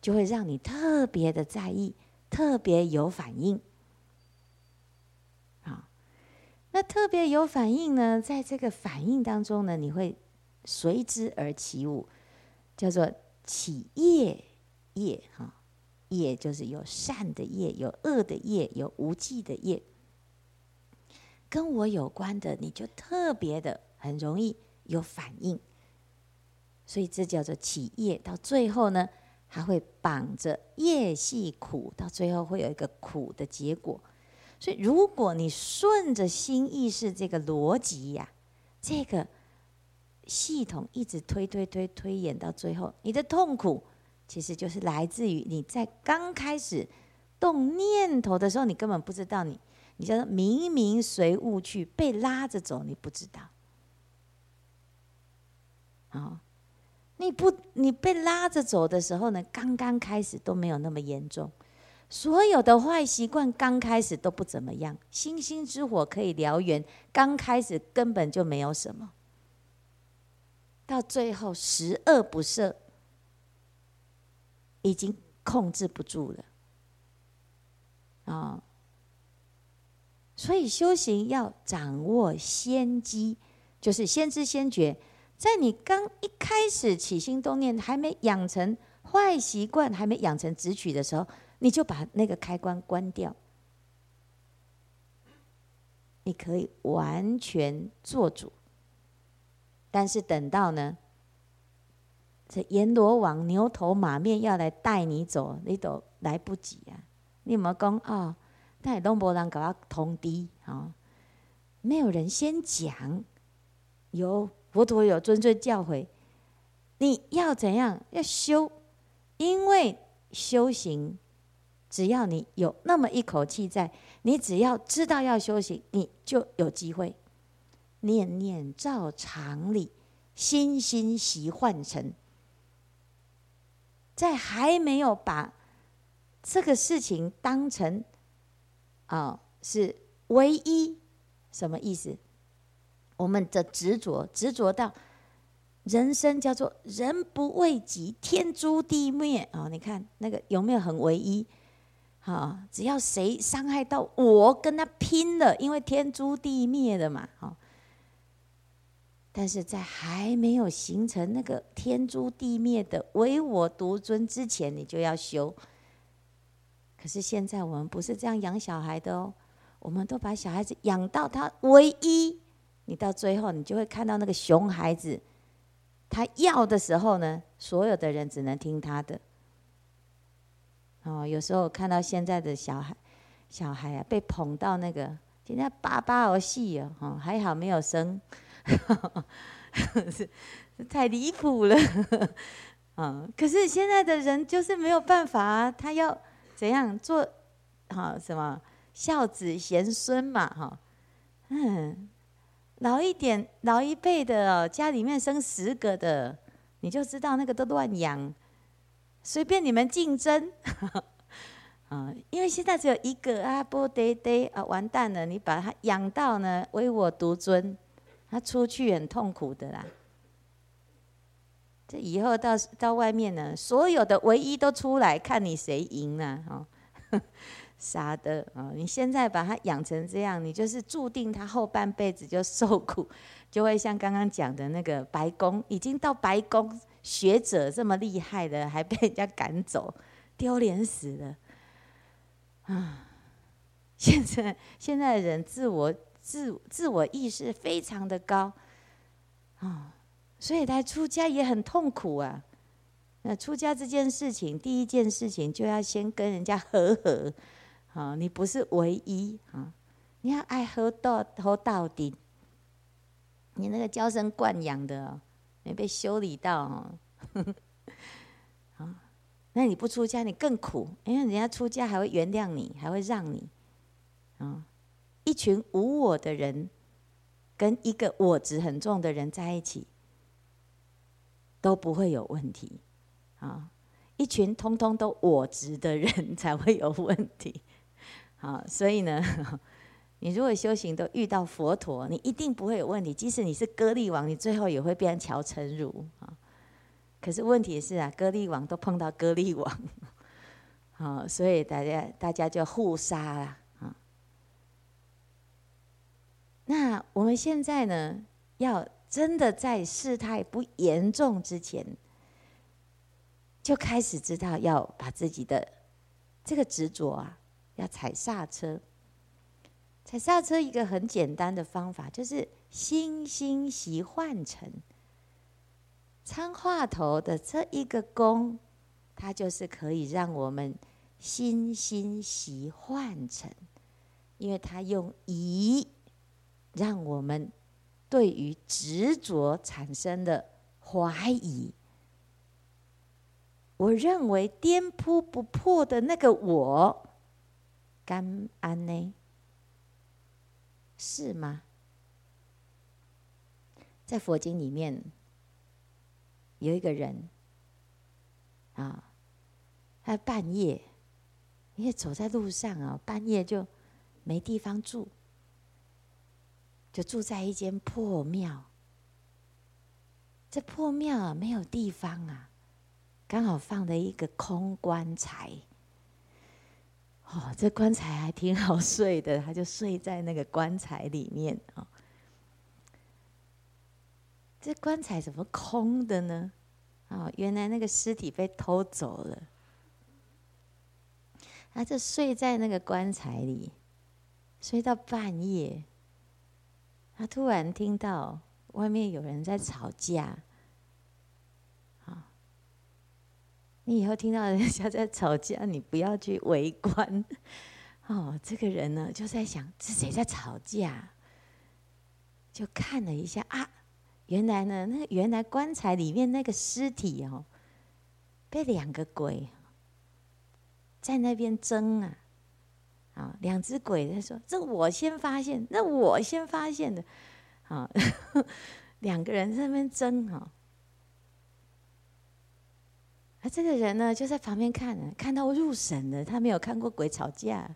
就会让你特别的在意，特别有反应啊。那。特别有反应呢，在这个反应当中呢，你会随之而起舞，叫做起业业哈，业就是有善的业，有恶的业，有无记的业。跟我有关的，你就特别的很容易有反应，所以这叫做起业。到最后呢，还会绑着业系苦，到最后会有一个苦的结果。所以，如果你顺着心意识这个逻辑呀，这个系统一直推推推推演到最后，你的痛苦其实就是来自于你在刚开始动念头的时候，你根本不知道你。你叫做明明随物去，被拉着走，你不知道。啊，你不，你被拉着走的时候呢，刚刚开始都没有那么严重，所有的坏习惯刚开始都不怎么样，星星之火可以燎原，刚开始根本就没有什么，到最后十恶不赦，已经控制不住了，啊。所以修行要掌握先机，就是先知先觉。在你刚一开始起心动念，还没养成坏习惯，还没养成执取的时候，你就把那个开关关掉，你可以完全做主。但是等到呢，这阎罗王牛头马面要来带你走，你都来不及啊！你有没有讲啊？哦但都没人给我通知，啊，没有人先讲，有佛陀有谆谆教诲，你要怎样要修？因为修行，只要你有那么一口气在，你只要知道要修行，你就有机会。念念照常理，心心习幻成，在还没有把这个事情当成。啊、哦，是唯一，什么意思？我们的执着，执着到人生叫做人不为己，天诛地灭啊、哦！你看那个有没有很唯一？啊、只要谁伤害到我，跟他拼了，因为天诛地灭的嘛。好、哦，但是在还没有形成那个天诛地灭的唯我独尊之前，你就要修。可是现在我们不是这样养小孩的哦，我们都把小孩子养到他唯一，你到最后你就会看到那个熊孩子，他要的时候呢，所有的人只能听他的。哦，有时候看到现在的小孩，小孩啊被捧到那个，现在爸爸儿戏哦，还好没有生，[LAUGHS] 太离谱了。嗯，可是现在的人就是没有办法啊，他要。怎样做？好什么孝子贤孙嘛？哈，嗯，老一点、老一辈的哦，家里面生十个的，你就知道那个都乱养，随便你们竞争。[LAUGHS] 啊，因为现在只有一个啊，波爹爹啊，完蛋了！你把他养到呢，唯我独尊，他出去很痛苦的啦。这以后到到外面呢，所有的唯一都出来看你谁赢了？哦，傻的啊！你现在把他养成这样，你就是注定他后半辈子就受苦，[LAUGHS] 就会像刚刚讲的那个白宫，已经到白宫学者这么厉害的，还被人家赶走，[LAUGHS] 丢脸死了啊！[LAUGHS] 现在现在的人自我自自我意识非常的高啊。所以他出家也很痛苦啊。那出家这件事情，第一件事情就要先跟人家和和，啊，你不是唯一啊，你要爱喝到喝到底。你那个娇生惯养的，没被修理到 [LAUGHS] 啊，那你不出家你更苦，因为人家出家还会原谅你，还会让你，啊，一群无我的人，跟一个我执很重的人在一起。都不会有问题，啊，一群通通都我执的人 [LAUGHS] 才会有问题，啊，所以呢，[LAUGHS] 你如果修行都遇到佛陀，你一定不会有问题。即使你是歌利王，你最后也会变成乔成儒啊。可是问题是啊，歌利王都碰到歌利王，[LAUGHS] 啊，所以大家大家就互杀了啊。那我们现在呢，要真的在事态不严重之前，就开始知道要把自己的这个执着啊，要踩刹车。踩刹车一个很简单的方法，就是心心习换成。参话头的这一个功，它就是可以让我们心心习换成，因为它用疑，让我们对于执着产生的怀疑。我认为颠扑不破的那个我，甘安呢？是吗？在佛经里面。有一个人，啊，他半夜，因为走在路上啊，半夜就没地方住，就住在一间破庙。这破庙啊，没有地方啊，刚好放了一个空棺材。哦，这棺材还挺好睡的，他就睡在那个棺材里面啊。这棺材怎么空的呢？哦，原来那个尸体被偷走了，他就睡在那个棺材里，睡到半夜，他突然听到外面有人在吵架。好，你以后听到人家在吵架，你不要去围观。[LAUGHS] 哦，这个人呢就在想是谁在吵架，就看了一下啊。原来呢，那原来棺材里面那个尸体哦，被两个鬼在那边争啊！啊，两只鬼在说：“这我先发现，那我先发现的。”啊，[LAUGHS] 两个人在那边争哈。这个人呢就在旁边看，看到入神了。他没有看过鬼吵架。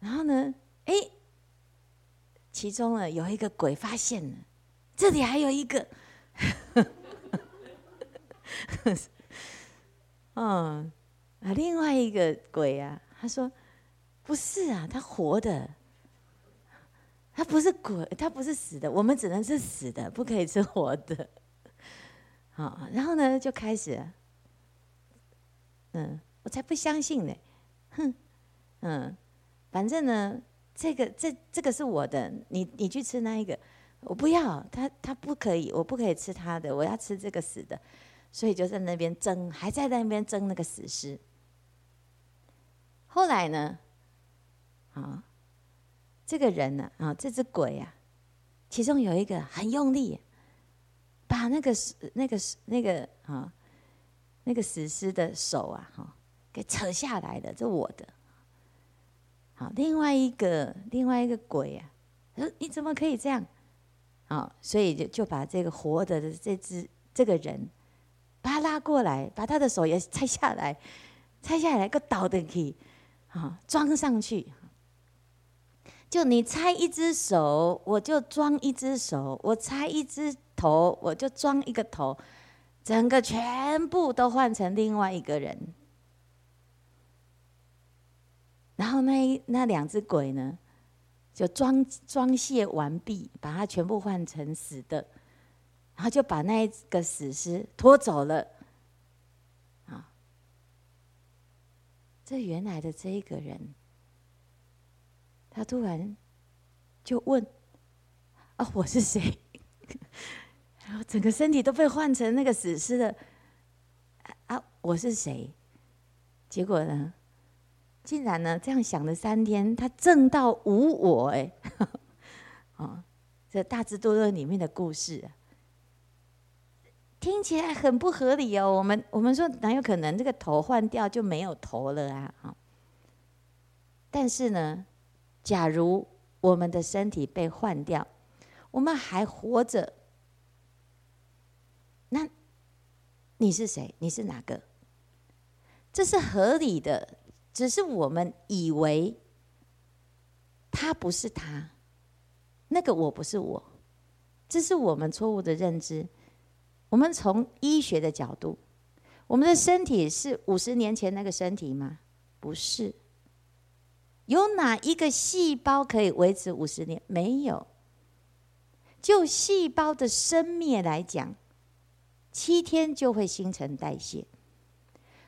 然后呢，哎。其中呢，有一个鬼发现了，这里还有一个，嗯，啊，另外一个鬼啊，他说不是啊，他活的，他不是鬼，他不是死的，我们只能是死的，不可以是活的。好，然后呢，就开始，嗯，我才不相信呢，哼，嗯，反正呢。这个这这个是我的，你你去吃那一个，我不要，他他不可以，我不可以吃他的，我要吃这个死的，所以就在那边争，还在那边争那个死尸。后来呢，啊，这个人呢，啊，这只鬼啊，其中有一个很用力，把那个那个那个啊，那个死尸的手啊，哈，给扯下来了，这我的。好，另外一个另外一个鬼啊，他说你怎么可以这样？啊，所以就就把这个活的这只这个人，把他拉过来，把他的手也拆下来，拆下来个倒的可以，啊，装上去。就你拆一只手，我就装一只手；我拆一只头，我就装一个头，整个全部都换成另外一个人。然后那那两只鬼呢，就装装卸完毕，把它全部换成死的，然后就把那一个死尸拖走了。啊，这原来的这一个人，他突然就问：“啊，我是谁？”然后整个身体都被换成那个死尸的。啊，我是谁？结果呢？竟然呢，这样想了三天，他证到无我哎，[LAUGHS] 哦，这大智多论里面的故事，听起来很不合理哦。我们我们说哪有可能这个头换掉就没有头了啊？但是呢，假如我们的身体被换掉，我们还活着，那你是谁？你是哪个？这是合理的。只是我们以为他不是他，那个我不是我，这是我们错误的认知。我们从医学的角度，我们的身体是五十年前那个身体吗？不是，有哪一个细胞可以维持五十年？没有。就细胞的生灭来讲，七天就会新陈代谢。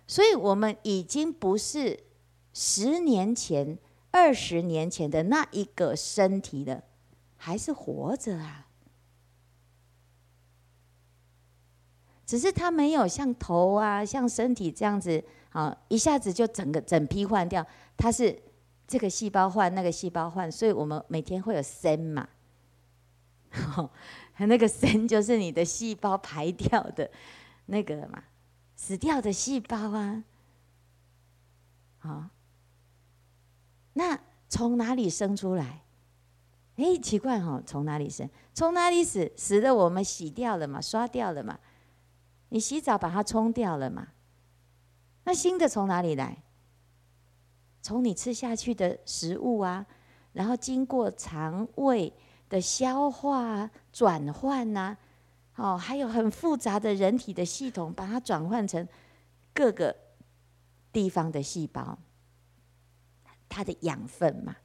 所以，我们已经不是十年前、二十年前的那一个身体了，还是活着啊。只是它没有像头啊、像身体这样子啊，一下子就整个整批换掉。它是这个细胞换，那个细胞换，所以我们每天会有生嘛。那个生 [LAUGHS] 就是你的细胞排掉的那个嘛，死掉的细胞啊。好，那从哪里生出来？哎，奇怪哦，从哪里生？从哪里死？死的我们洗掉了嘛，刷掉了嘛。你洗澡把它冲掉了嘛？那新的从哪里来？从你吃下去的食物啊，然后经过肠胃的消化转换呐，哦，还有很复杂的人体的系统，把它转换成各个地方的细胞，它的养分嘛。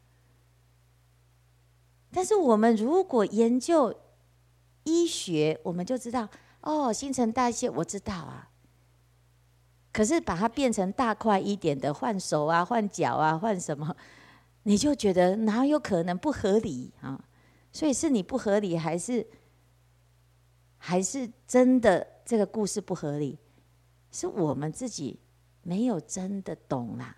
但是我们如果研究医学，我们就知道。哦，新陈代谢我知道啊，可是把它变成大块一点的，换手啊，换脚啊，换什么，你就觉得哪有可能不合理啊？所以是你不合理，还是还是真的这个故事不合理？是我们自己没有真的懂啦。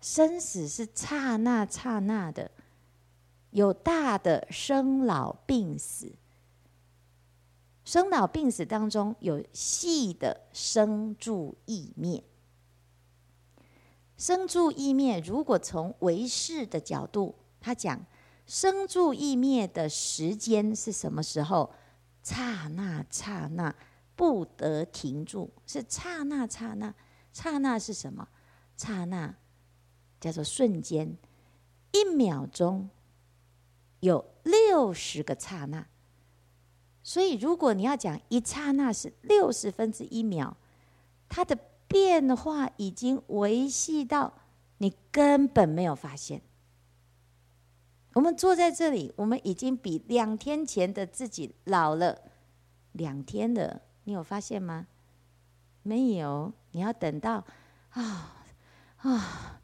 生死是刹那刹那的，有大的生老病死。生老病死当中有细的生住异灭，生住异灭。如果从唯识的角度，他讲生住异灭的时间是什么时候？刹那刹那不得停住，是刹那刹那。刹那是什么？刹那叫做瞬间，一秒钟有六十个刹那。所以，如果你要讲一刹那是六十分之一秒，它的变化已经维系到你根本没有发现。我们坐在这里，我们已经比两天前的自己老了两天了，你有发现吗？没有，你要等到啊啊，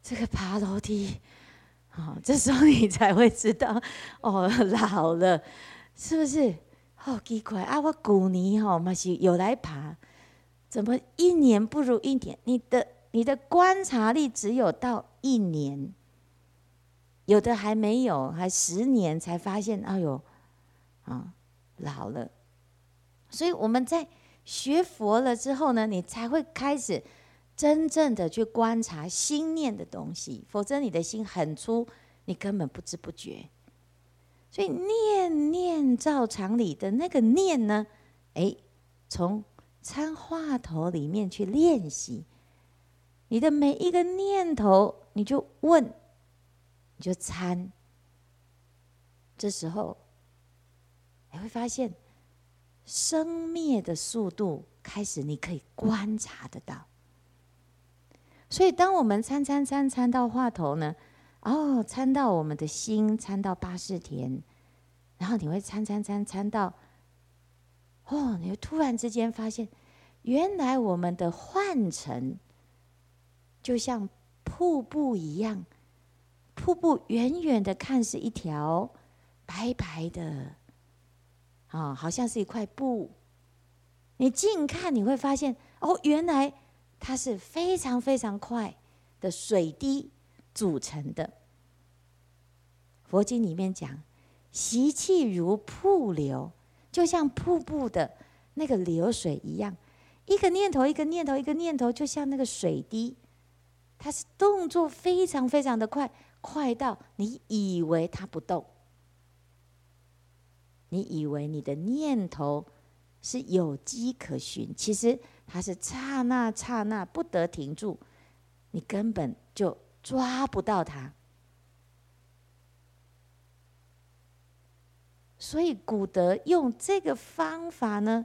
这个爬楼梯，好，这时候你才会知道哦，老了，是不是？好奇怪啊！我旧年吼嘛是有来爬，怎么一年不如一年？你的你的观察力只有到一年，有的还没有，还十年才发现，哎呦，啊，老了。所以我们在学佛了之后呢，你才会开始真正的去观察心念的东西，否则你的心很粗，你根本不知不觉。所以念念照常理的那个念呢，哎，从参话头里面去练习，你的每一个念头，你就问，你就参。这时候你会发现，生灭的速度开始，你可以观察得到。所以，当我们参参参参到话头呢，哦，参到我们的心，参到八识田，然后你会参参参参到，哦，你会突然之间发现，原来我们的幻尘就像瀑布一样，瀑布远远的看是一条白白的，啊、好像是一块布。你近看你会发现，哦，原来它是非常非常快的水滴。组成的佛经里面讲，习气如瀑流，就像瀑布的那个流水一样，一个念头一个念头一个念头，就像那个水滴，它是动作非常非常的快，快到你以为它不动，你以为你的念头是有迹可循，其实它是刹那刹那不得停住，你根本就。抓不到它，所以古德用这个方法呢，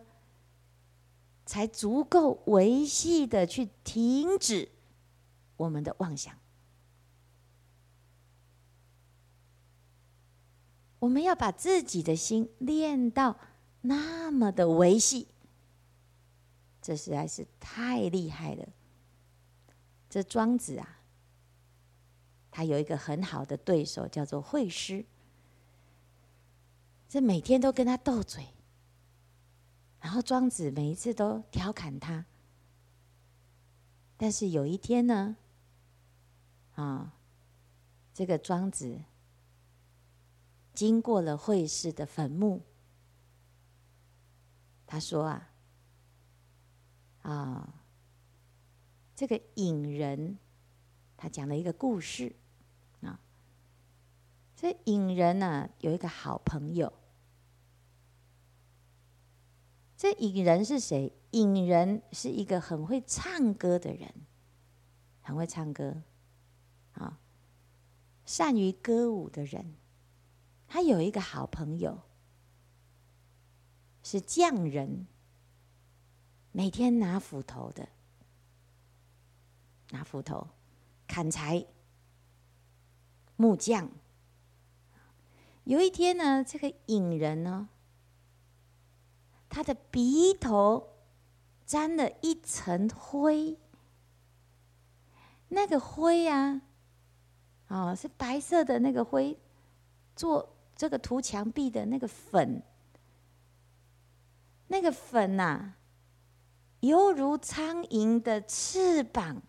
才足够维系的去停止我们的妄想。我们要把自己的心练到那么的维系，这实在是太厉害了。这庄子啊，他有一个很好的对手，叫做惠施。这每天都跟他斗嘴，然后庄子每一次都调侃他。但是有一天呢，啊，这个庄子。经过了惠施的坟墓，他说啊，啊，这个隐人，他讲了一个故事啊。这隐人呢，有一个好朋友。这隐人是谁？隐人是一个很会唱歌的人，很会唱歌，啊，善于歌舞的人。他有一个好朋友，是匠人，每天拿斧头的，拿斧头砍柴，木匠。有一天呢，这个隐人呢，他的鼻头沾了一层灰，那个灰啊，哦，是白色的那个灰，做。这个涂墙壁的那个粉，那个粉呐、犹如苍蝇的翅膀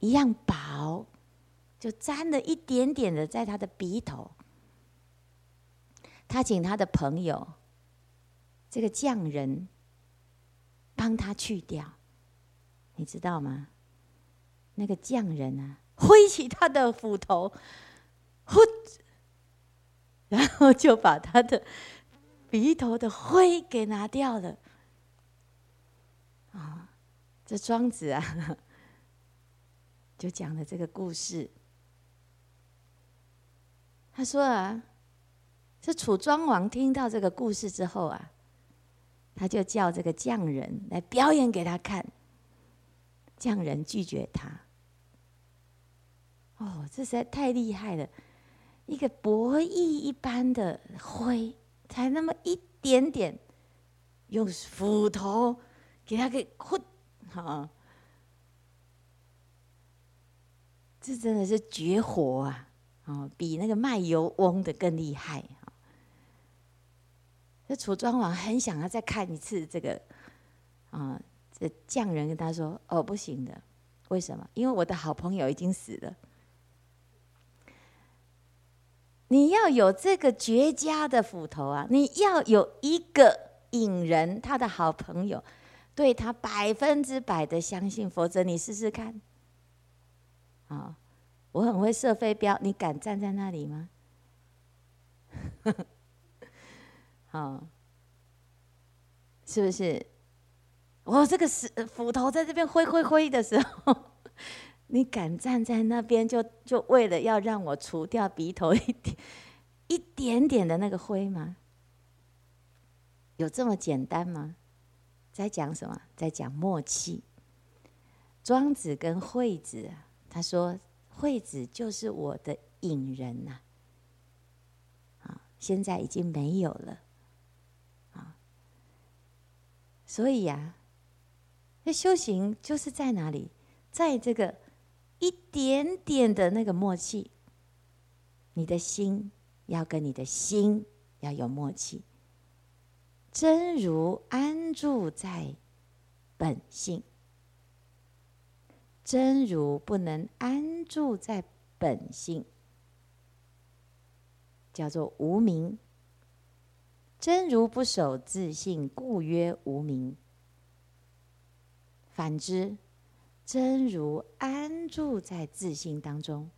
一样薄，就沾了一点点的在他的鼻头。他请他的朋友，这个匠人，帮他去掉，你知道吗？那个匠人啊，挥起他的斧头，呼！然后就把他的鼻头的灰给拿掉了。啊，这庄子啊，就讲了这个故事。他说啊，这楚庄王听到这个故事之后啊，他就叫这个匠人来表演给他看。匠人拒绝他。哦，这实在太厉害了。一个薄翼一般的灰，才那么一点点，用斧头给它给混，好，这真的是绝活啊！哦，比那个卖油翁的更厉害啊！这楚庄王很想要再看一次这个，啊，这匠人跟他说：“哦，不行的，为什么？因为我的好朋友已经死了。”你要有这个绝佳的斧头啊！你要有一个引人，他的好朋友，对他百分之百的相信，否则你试试看。啊，我很会射飞镖，你敢站在那里吗？好，[LAUGHS] 是不是？我这个是斧头在这边挥挥挥的时候。你敢站在那边，就就为了要让我除掉鼻头一点一点点的那个灰吗？有这么简单吗？在讲什么？在讲默契。庄子跟惠子，他说：“惠子就是我的隐人呐，啊，现在已经没有了，啊，所以呀，那修行就是在哪里？在这个。”一点点的那个默契，你的心要跟你的心要有默契，真如安住在本性，真如不能安住在本性，叫做无名。真如不守自信，故曰无名。反之。真如安住在自性当中，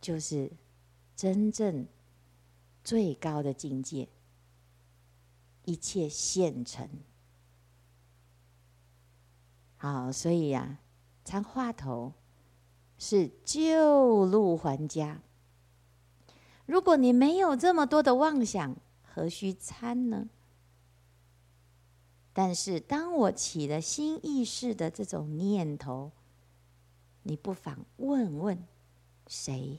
就是真正最高的境界，一切现成。好，所以呀、啊，参话头是旧路还家。如果你没有这么多的妄想，何须参呢？但是当我起了新意识的这种念头，你不妨问问谁？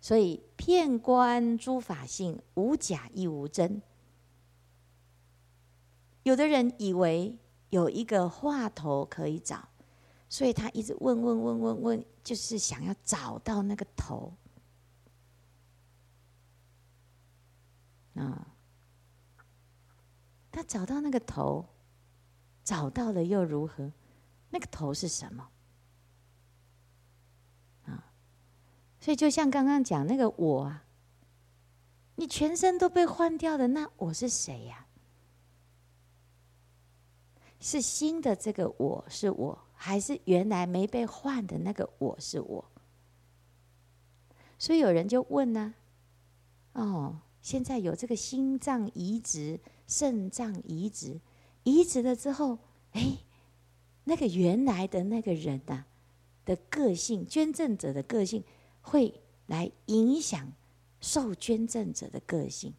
所以遍观诸法性，无假亦无真。有的人以为有一个话头可以找，所以他一直问问问问问，就是想要找到那个头。啊，他找到那个头，找到了又如何？那个头是什么？啊所以，就像刚刚讲那个我啊，你全身都被换掉了，那我是谁呀？是新的这个我是我，还是原来没被换的那个我是我？所以有人就问呢，哦，现在有这个心脏移植、肾脏移植，移植了之后，哎，那个原来的那个人呐的个性，捐赠者的个性。会来影响受捐赠者的个性。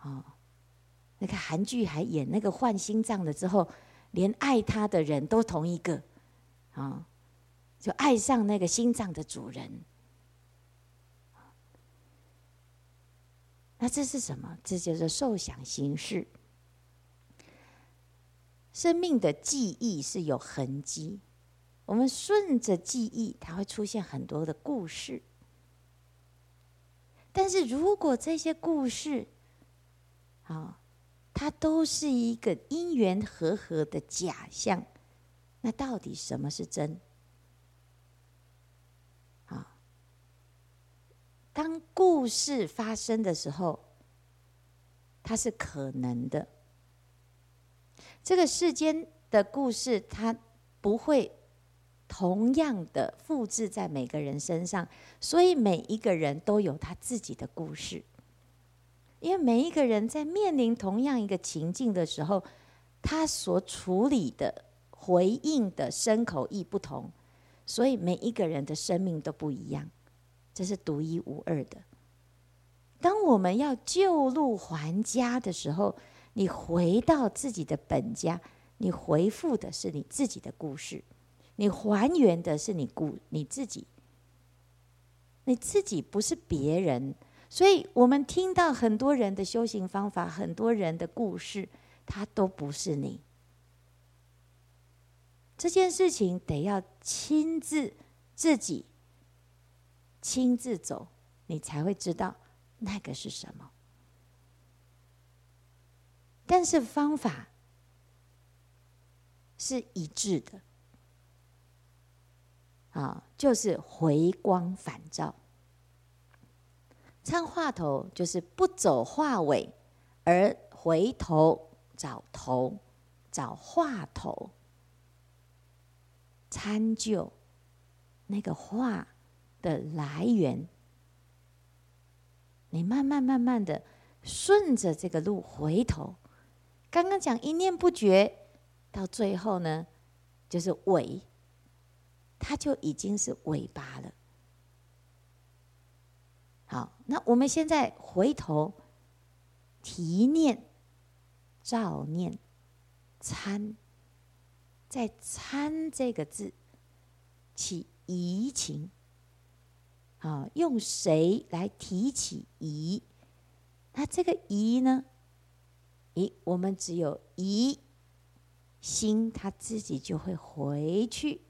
哦，那个韩剧还演那个换心脏了之后，连爱他的人都同一个，啊、哦，就爱上那个心脏的主人。那这是什么？这就是受想行识。生命的记忆是有痕迹。我们顺着记忆，它会出现很多的故事。但是如果这些故事，啊，它都是一个因缘和合的假象，那到底什么是真？当故事发生的时候，它是可能的。这个世间的故事，它不会。同样的复制在每个人身上，所以每一个人都有他自己的故事。因为每一个人在面临同样一个情境的时候，他所处理的、回应的声口意不同，所以每一个人的生命都不一样，这是独一无二的。当我们要旧路还家的时候，你回到自己的本家，你回复的是你自己的故事。你还原的是你故你自己，你自己不是别人，所以我们听到很多人的修行方法，很多人的故事，他都不是你。这件事情得要亲自自己亲自走，你才会知道那个是什么。但是方法是一致的。啊，就是回光返照。参话头就是不走话尾，而回头找头，找话头，参究那个话的来源。你慢慢慢慢的顺着这个路回头，刚刚讲一念不绝，到最后呢，就是尾。它就已经是尾巴了。好，那我们现在回头提念、照念、参，在“参”这个字起疑情。啊，用谁来提起疑？那这个疑呢？咦，我们只有疑心，他自己就会回去。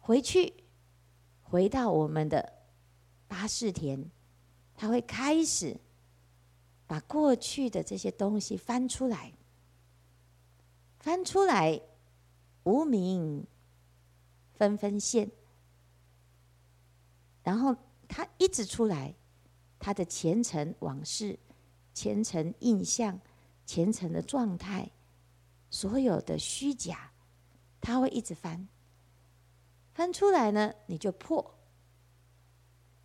回去，回到我们的八识田，他会开始把过去的这些东西翻出来，翻出来，无名纷纷现，然后他一直出来，他的前尘往事、前尘印象、前尘的状态，所有的虚假，他会一直翻。翻出来呢，你就破，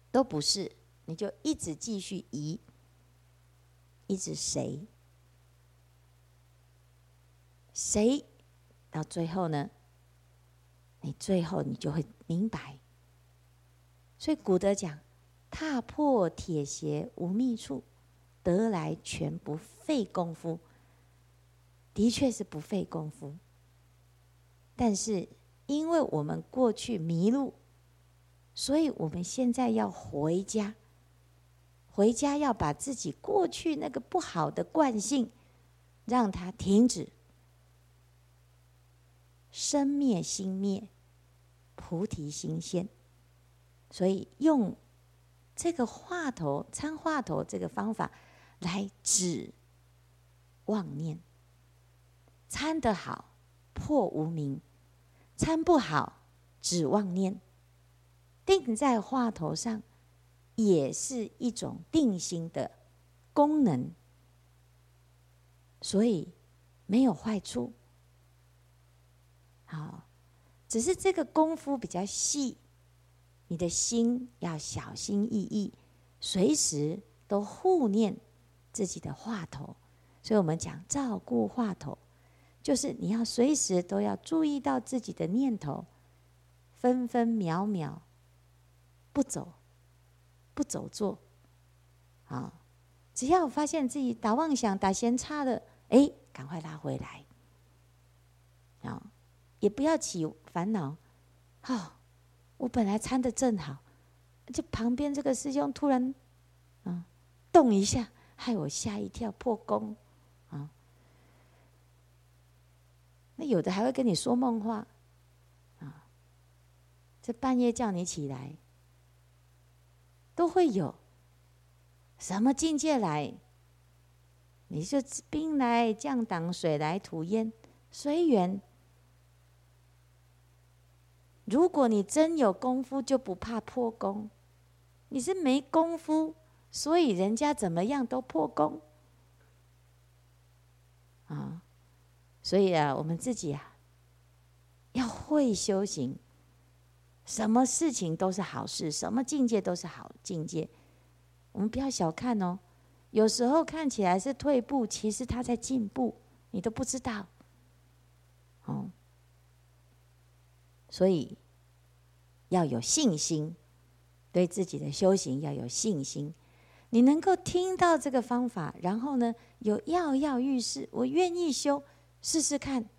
都不是，你就一直继续疑，一直谁，谁，到最后呢，你最后你就会明白。所以古德讲，踏破铁鞋无觅处，得来全不费工夫。的确是不费功夫，但是因为我们过去迷路，所以我们现在要回家。回家要把自己过去那个不好的惯性，让它停止。生灭心灭，菩提心现。所以用这个话头参话头这个方法来止妄念。参得好，破无明；参不好，止妄念。定在话头上，也是一种定心的功能，所以没有坏处。好，只是这个功夫比较细，你的心要小心翼翼，随时都护念自己的话头。所以我们讲照顾话头。就是你要随时都要注意到自己的念头，分分秒秒不走不走坐，啊，只要发现自己打妄想打闲差的，哎，赶快拉回来，啊，也不要起烦恼，哦，我本来参的正好，就旁边这个师兄突然，啊，动一下，害我吓一跳破功。啊那有的还会跟你说梦话，啊，这半夜叫你起来，都会有。什么境界来，你就兵来将挡，水来土掩，随缘。如果你真有功夫，就不怕破功。你是没功夫，所以人家怎么样都破功，啊。所以啊，我们自己啊，要会修行，什么事情都是好事，什么境界都是好境界。我们不要小看哦，有时候看起来是退步，其实他在进步，你都不知道。哦，所以要有信心，对自己的修行要有信心。你能够听到这个方法，然后呢，有跃跃欲试，我愿意修。试试看，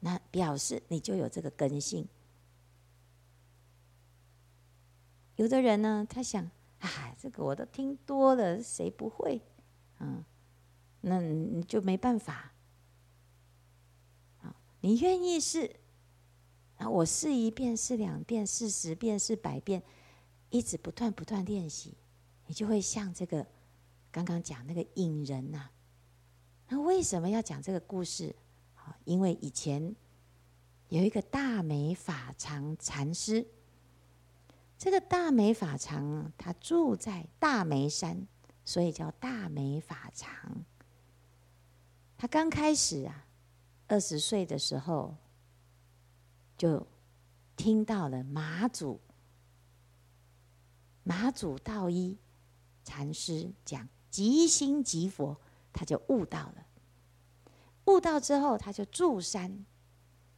那表示你就有这个根性。有的人呢，他想，哎，这个我都听多了，谁不会？嗯，那你就没办法。你愿意试，啊，我试一遍，试两遍，试十遍，试百遍，一直不断不断练习，你就会像这个刚刚讲那个引人呐。那为什么要讲这个故事？因为以前有一个大美法常禅师，这个大美法常他住在大梅山，所以叫大美法常。他刚开始啊，二十岁的时候，就听到了马祖马祖道一禅师讲即心即佛。他就悟到了，悟到之后，他就住山，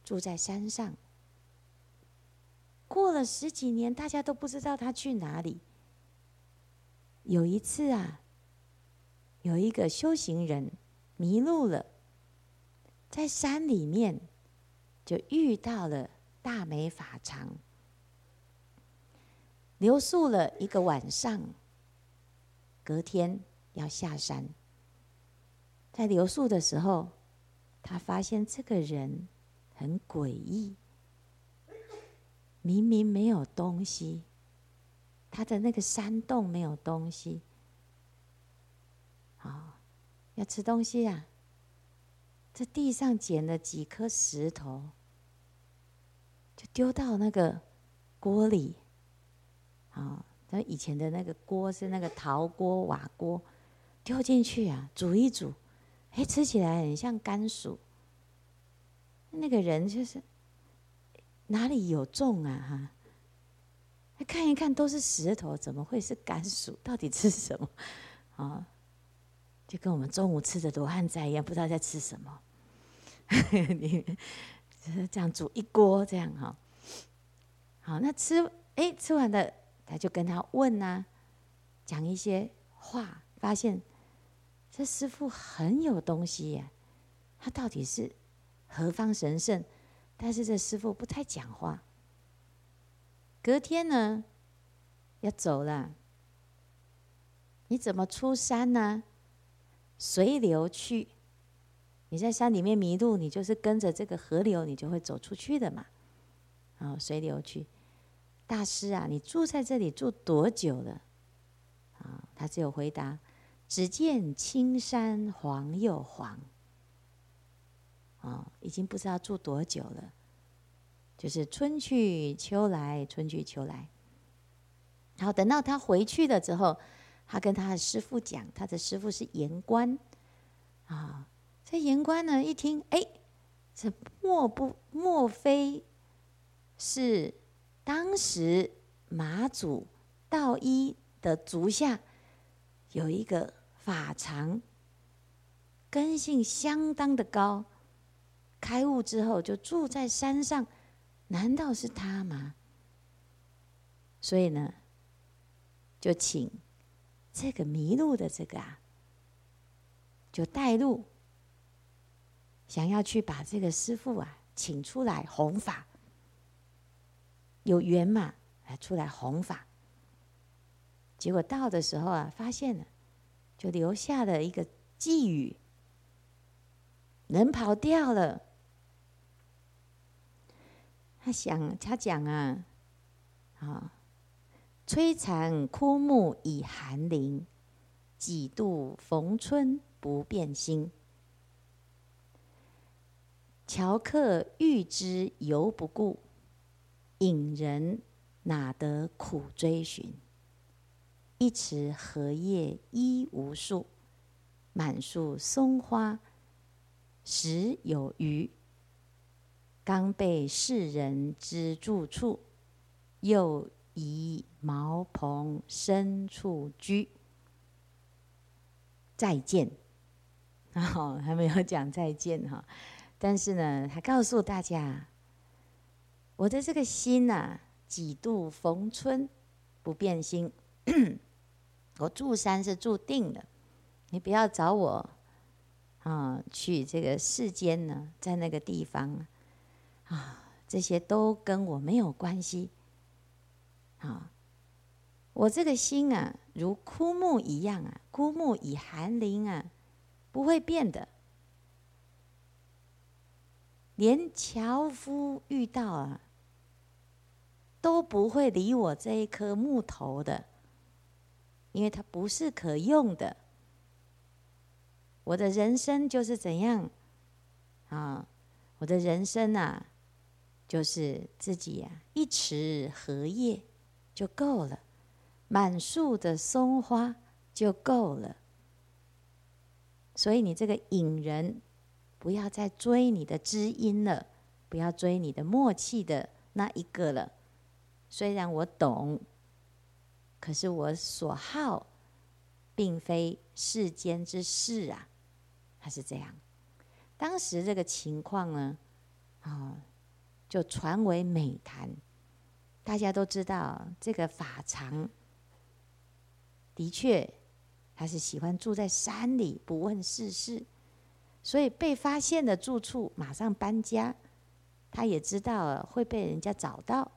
住在山上。过了十几年，大家都不知道他去哪里。有一次啊，有一个修行人迷路了，在山里面就遇到了大美法常，留宿了一个晚上，隔天要下山。在留宿的时候，他发现这个人很诡异。明明没有东西，他的那个山洞没有东西。啊，要吃东西呀！这地上捡了几颗石头，就丢到那个锅里。啊，那以前的那个锅是那个陶锅、瓦锅，丢进去啊，煮一煮。哎，吃起来很像甘薯。那个人就是哪里有种啊？哈，看一看都是石头，怎么会是甘薯？到底吃什么？啊，就跟我们中午吃的罗汉斋一样，不知道在吃什么。[LAUGHS] 你就是这样煮一锅这样哈。好，那吃哎吃完了，他就跟他问啊，讲一些话，发现这师傅很有东西呀，他到底是何方神圣？但是这师傅不太讲话。隔天呢，要走了，你怎么出山呢？随流去。你在山里面迷路，你就是跟着这个河流，你就会走出去的嘛。啊，随流去。大师啊，你住在这里住多久了？啊，他只有回答：只见青山黄又黄。啊，已经不知道住多久了。就是春去秋来，春去秋来。然后等到他回去了之后，他跟他的师傅讲，他的师傅是言官。啊，这言官呢一听，哎，这莫不莫非是？当时马祖道一的足下有一个法常，根性相当的高，开悟之后就住在山上，难道是他吗？所以呢，就请这个迷路的这个啊，就带路，想要去把这个师父啊请出来弘法。有缘嘛，来出来弘法。结果到的时候啊，发现了，就留下了一个寄语，人跑掉了。他想，他讲啊，啊，摧残枯木以寒林，几度逢春不变心。樵客欲知犹不顾。隐人哪得苦追寻？一池荷叶一无数，满树松花实有余。刚被世人知住处，又疑茅棚深处居。再见，然 [LAUGHS] 后还没有讲再见哈，但是呢，他告诉大家。我的这个心呐、几度逢春不变心。[CLEARS THROAT] 我住山是注定的，你不要找我啊！去这个世间呢，在那个地方啊，这些都跟我没有关系。啊，我这个心啊，如枯木一样啊，枯木以寒林啊，不会变的。连樵夫遇到啊，都不会理我这一颗木头的，因为它不是可用的。我的人生就是怎样啊？我的人生啊，就是自己、啊，一池荷叶就够了，满树的松花就够了。所以你这个引人。不要再追你的知音了，不要追你的默契的那一个了。虽然我懂，可是我所好，并非世间之事啊。他是这样。当时这个情况呢，啊，就传为美谈。大家都知道，这个法常的确，他是喜欢住在山里，不问世事。所以被发现的住处，马上搬家。他也知道了会被人家找到，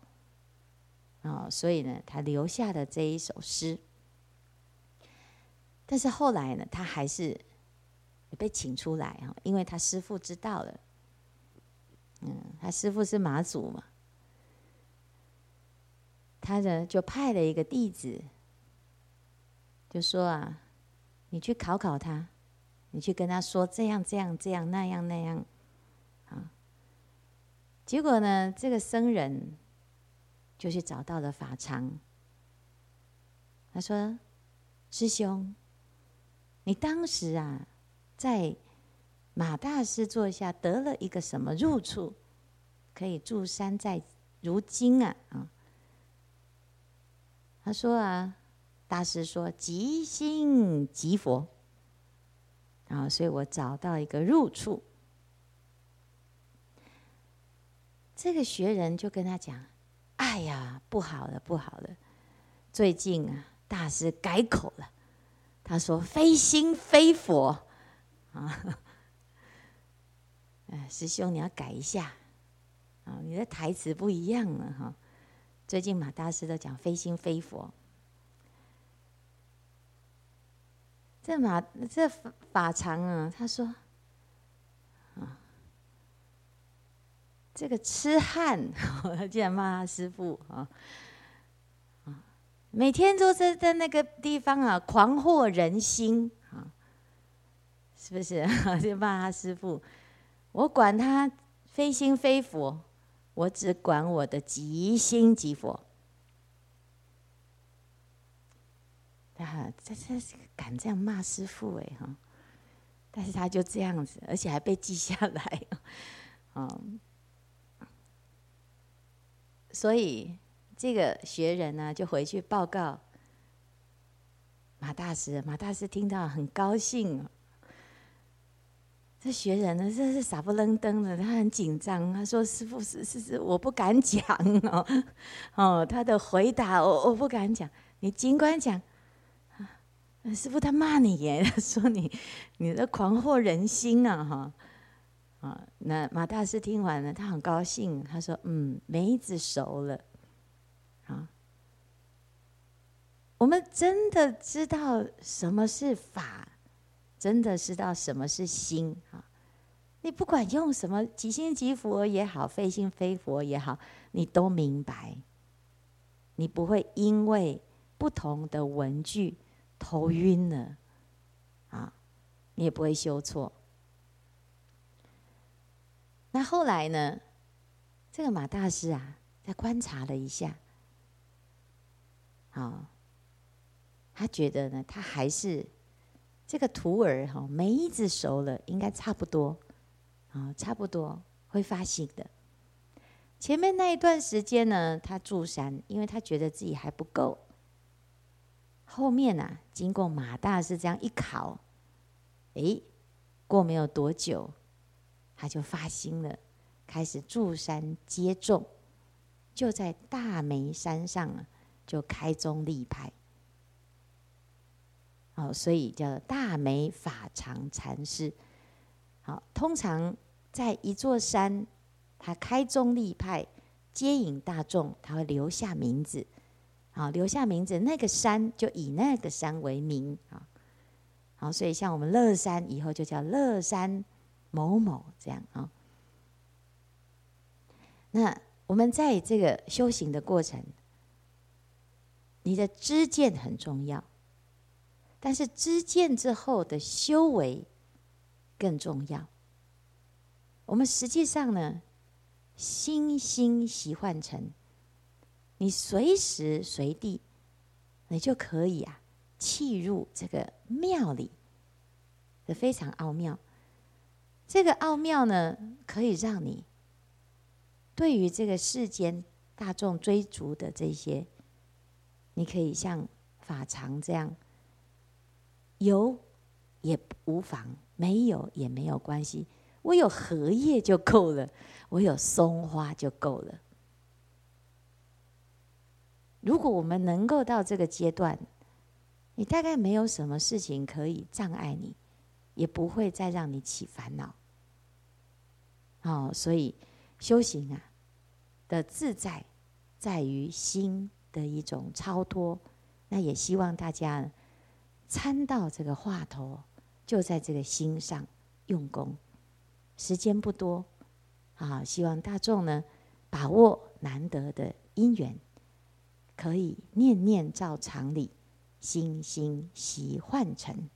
哦，所以呢，他留下了这一首诗。但是后来呢，他还是被请出来啊，因为他师父知道了。嗯，他师父是马祖嘛，他呢就派了一个弟子，就说啊，你去考考他。你去跟他说这样这样这样那样那样，啊，结果呢，这个僧人就去找到了法常。他说：“师兄，你当时啊，在马大师座下得了一个什么入处，可以住山在如今啊啊。”他说啊，大师说：“即心即佛。”啊，所以我找到一个入处。这个学人就跟他讲：“哎呀，不好了，不好了！最近啊，大师改口了，他说“非心非佛”，啊，哎，师兄你要改一下，啊，你的台词不一样了哈。最近马大师都讲“非心非佛”，这马这法常啊，他说。啊这个痴汉，他 [LAUGHS] 竟然骂他师父啊！啊，每天都在在那个地方啊，狂惑人心啊，是不是？[LAUGHS] 就骂他师父，我管他非心非佛，我只管我的即心即佛。他，这这敢这样骂师傅哎哈！但是他就这样子，而且还被记下来啊。所以，这个学人呢，就回去报告马大师。马大师听到很高兴。这学人呢，真是傻不愣登的，他很紧张。他说：“师傅，是是是，我不敢讲哦。哦，他的回答我我不敢讲。你尽管讲。师傅他骂你耶，[LAUGHS] 他说你你的狂惑人心啊，哈。”啊，那马大师听完了，他很高兴。他说：“嗯，梅子熟了。”啊，我们真的知道什么是法，真的知道什么是心啊！你不管用什么即心即佛也好，非心非佛也好，你都明白。你不会因为不同的文句头晕了啊，你也不会修错。那后来呢？这个马大师啊，在观察了一下，好，他觉得呢，他还是这个徒儿哈，梅子熟了，应该差不多，啊，差不多会发心的。前面那一段时间呢，他住山，因为他觉得自己还不够。后面呢、啊，经过马大师这样一考，诶，过没有多久。他就发心了，开始住山接众，就在大梅山上啊，就开宗立派。好，所以叫大梅法常禅师。好，通常在一座山，他开宗立派，接引大众，他会留下名字。好，留下名字，那个山就以那个山为名啊。好，所以像我们乐山以后就叫乐山。某某这样啊，那我们在这个修行的过程，你的知见很重要，但是知见之后的修为更重要。我们实际上呢，心心习换成，你随时随地，你就可以啊，弃入这个庙里，这非常奥妙。这个奥妙呢，可以让你对于这个世间大众追逐的这些，你可以像法常这样，有也无妨，没有也没有关系。我有荷叶就够了，我有松花就够了。如果我们能够到这个阶段，你大概没有什么事情可以障碍你。也不会再让你起烦恼。哦，所以修行啊的自在，在于心的一种超脱。那也希望大家参到这个话头，就在这个心上用功。时间不多，啊，希望大众呢把握难得的因缘，可以念念照常理，心心习幻成。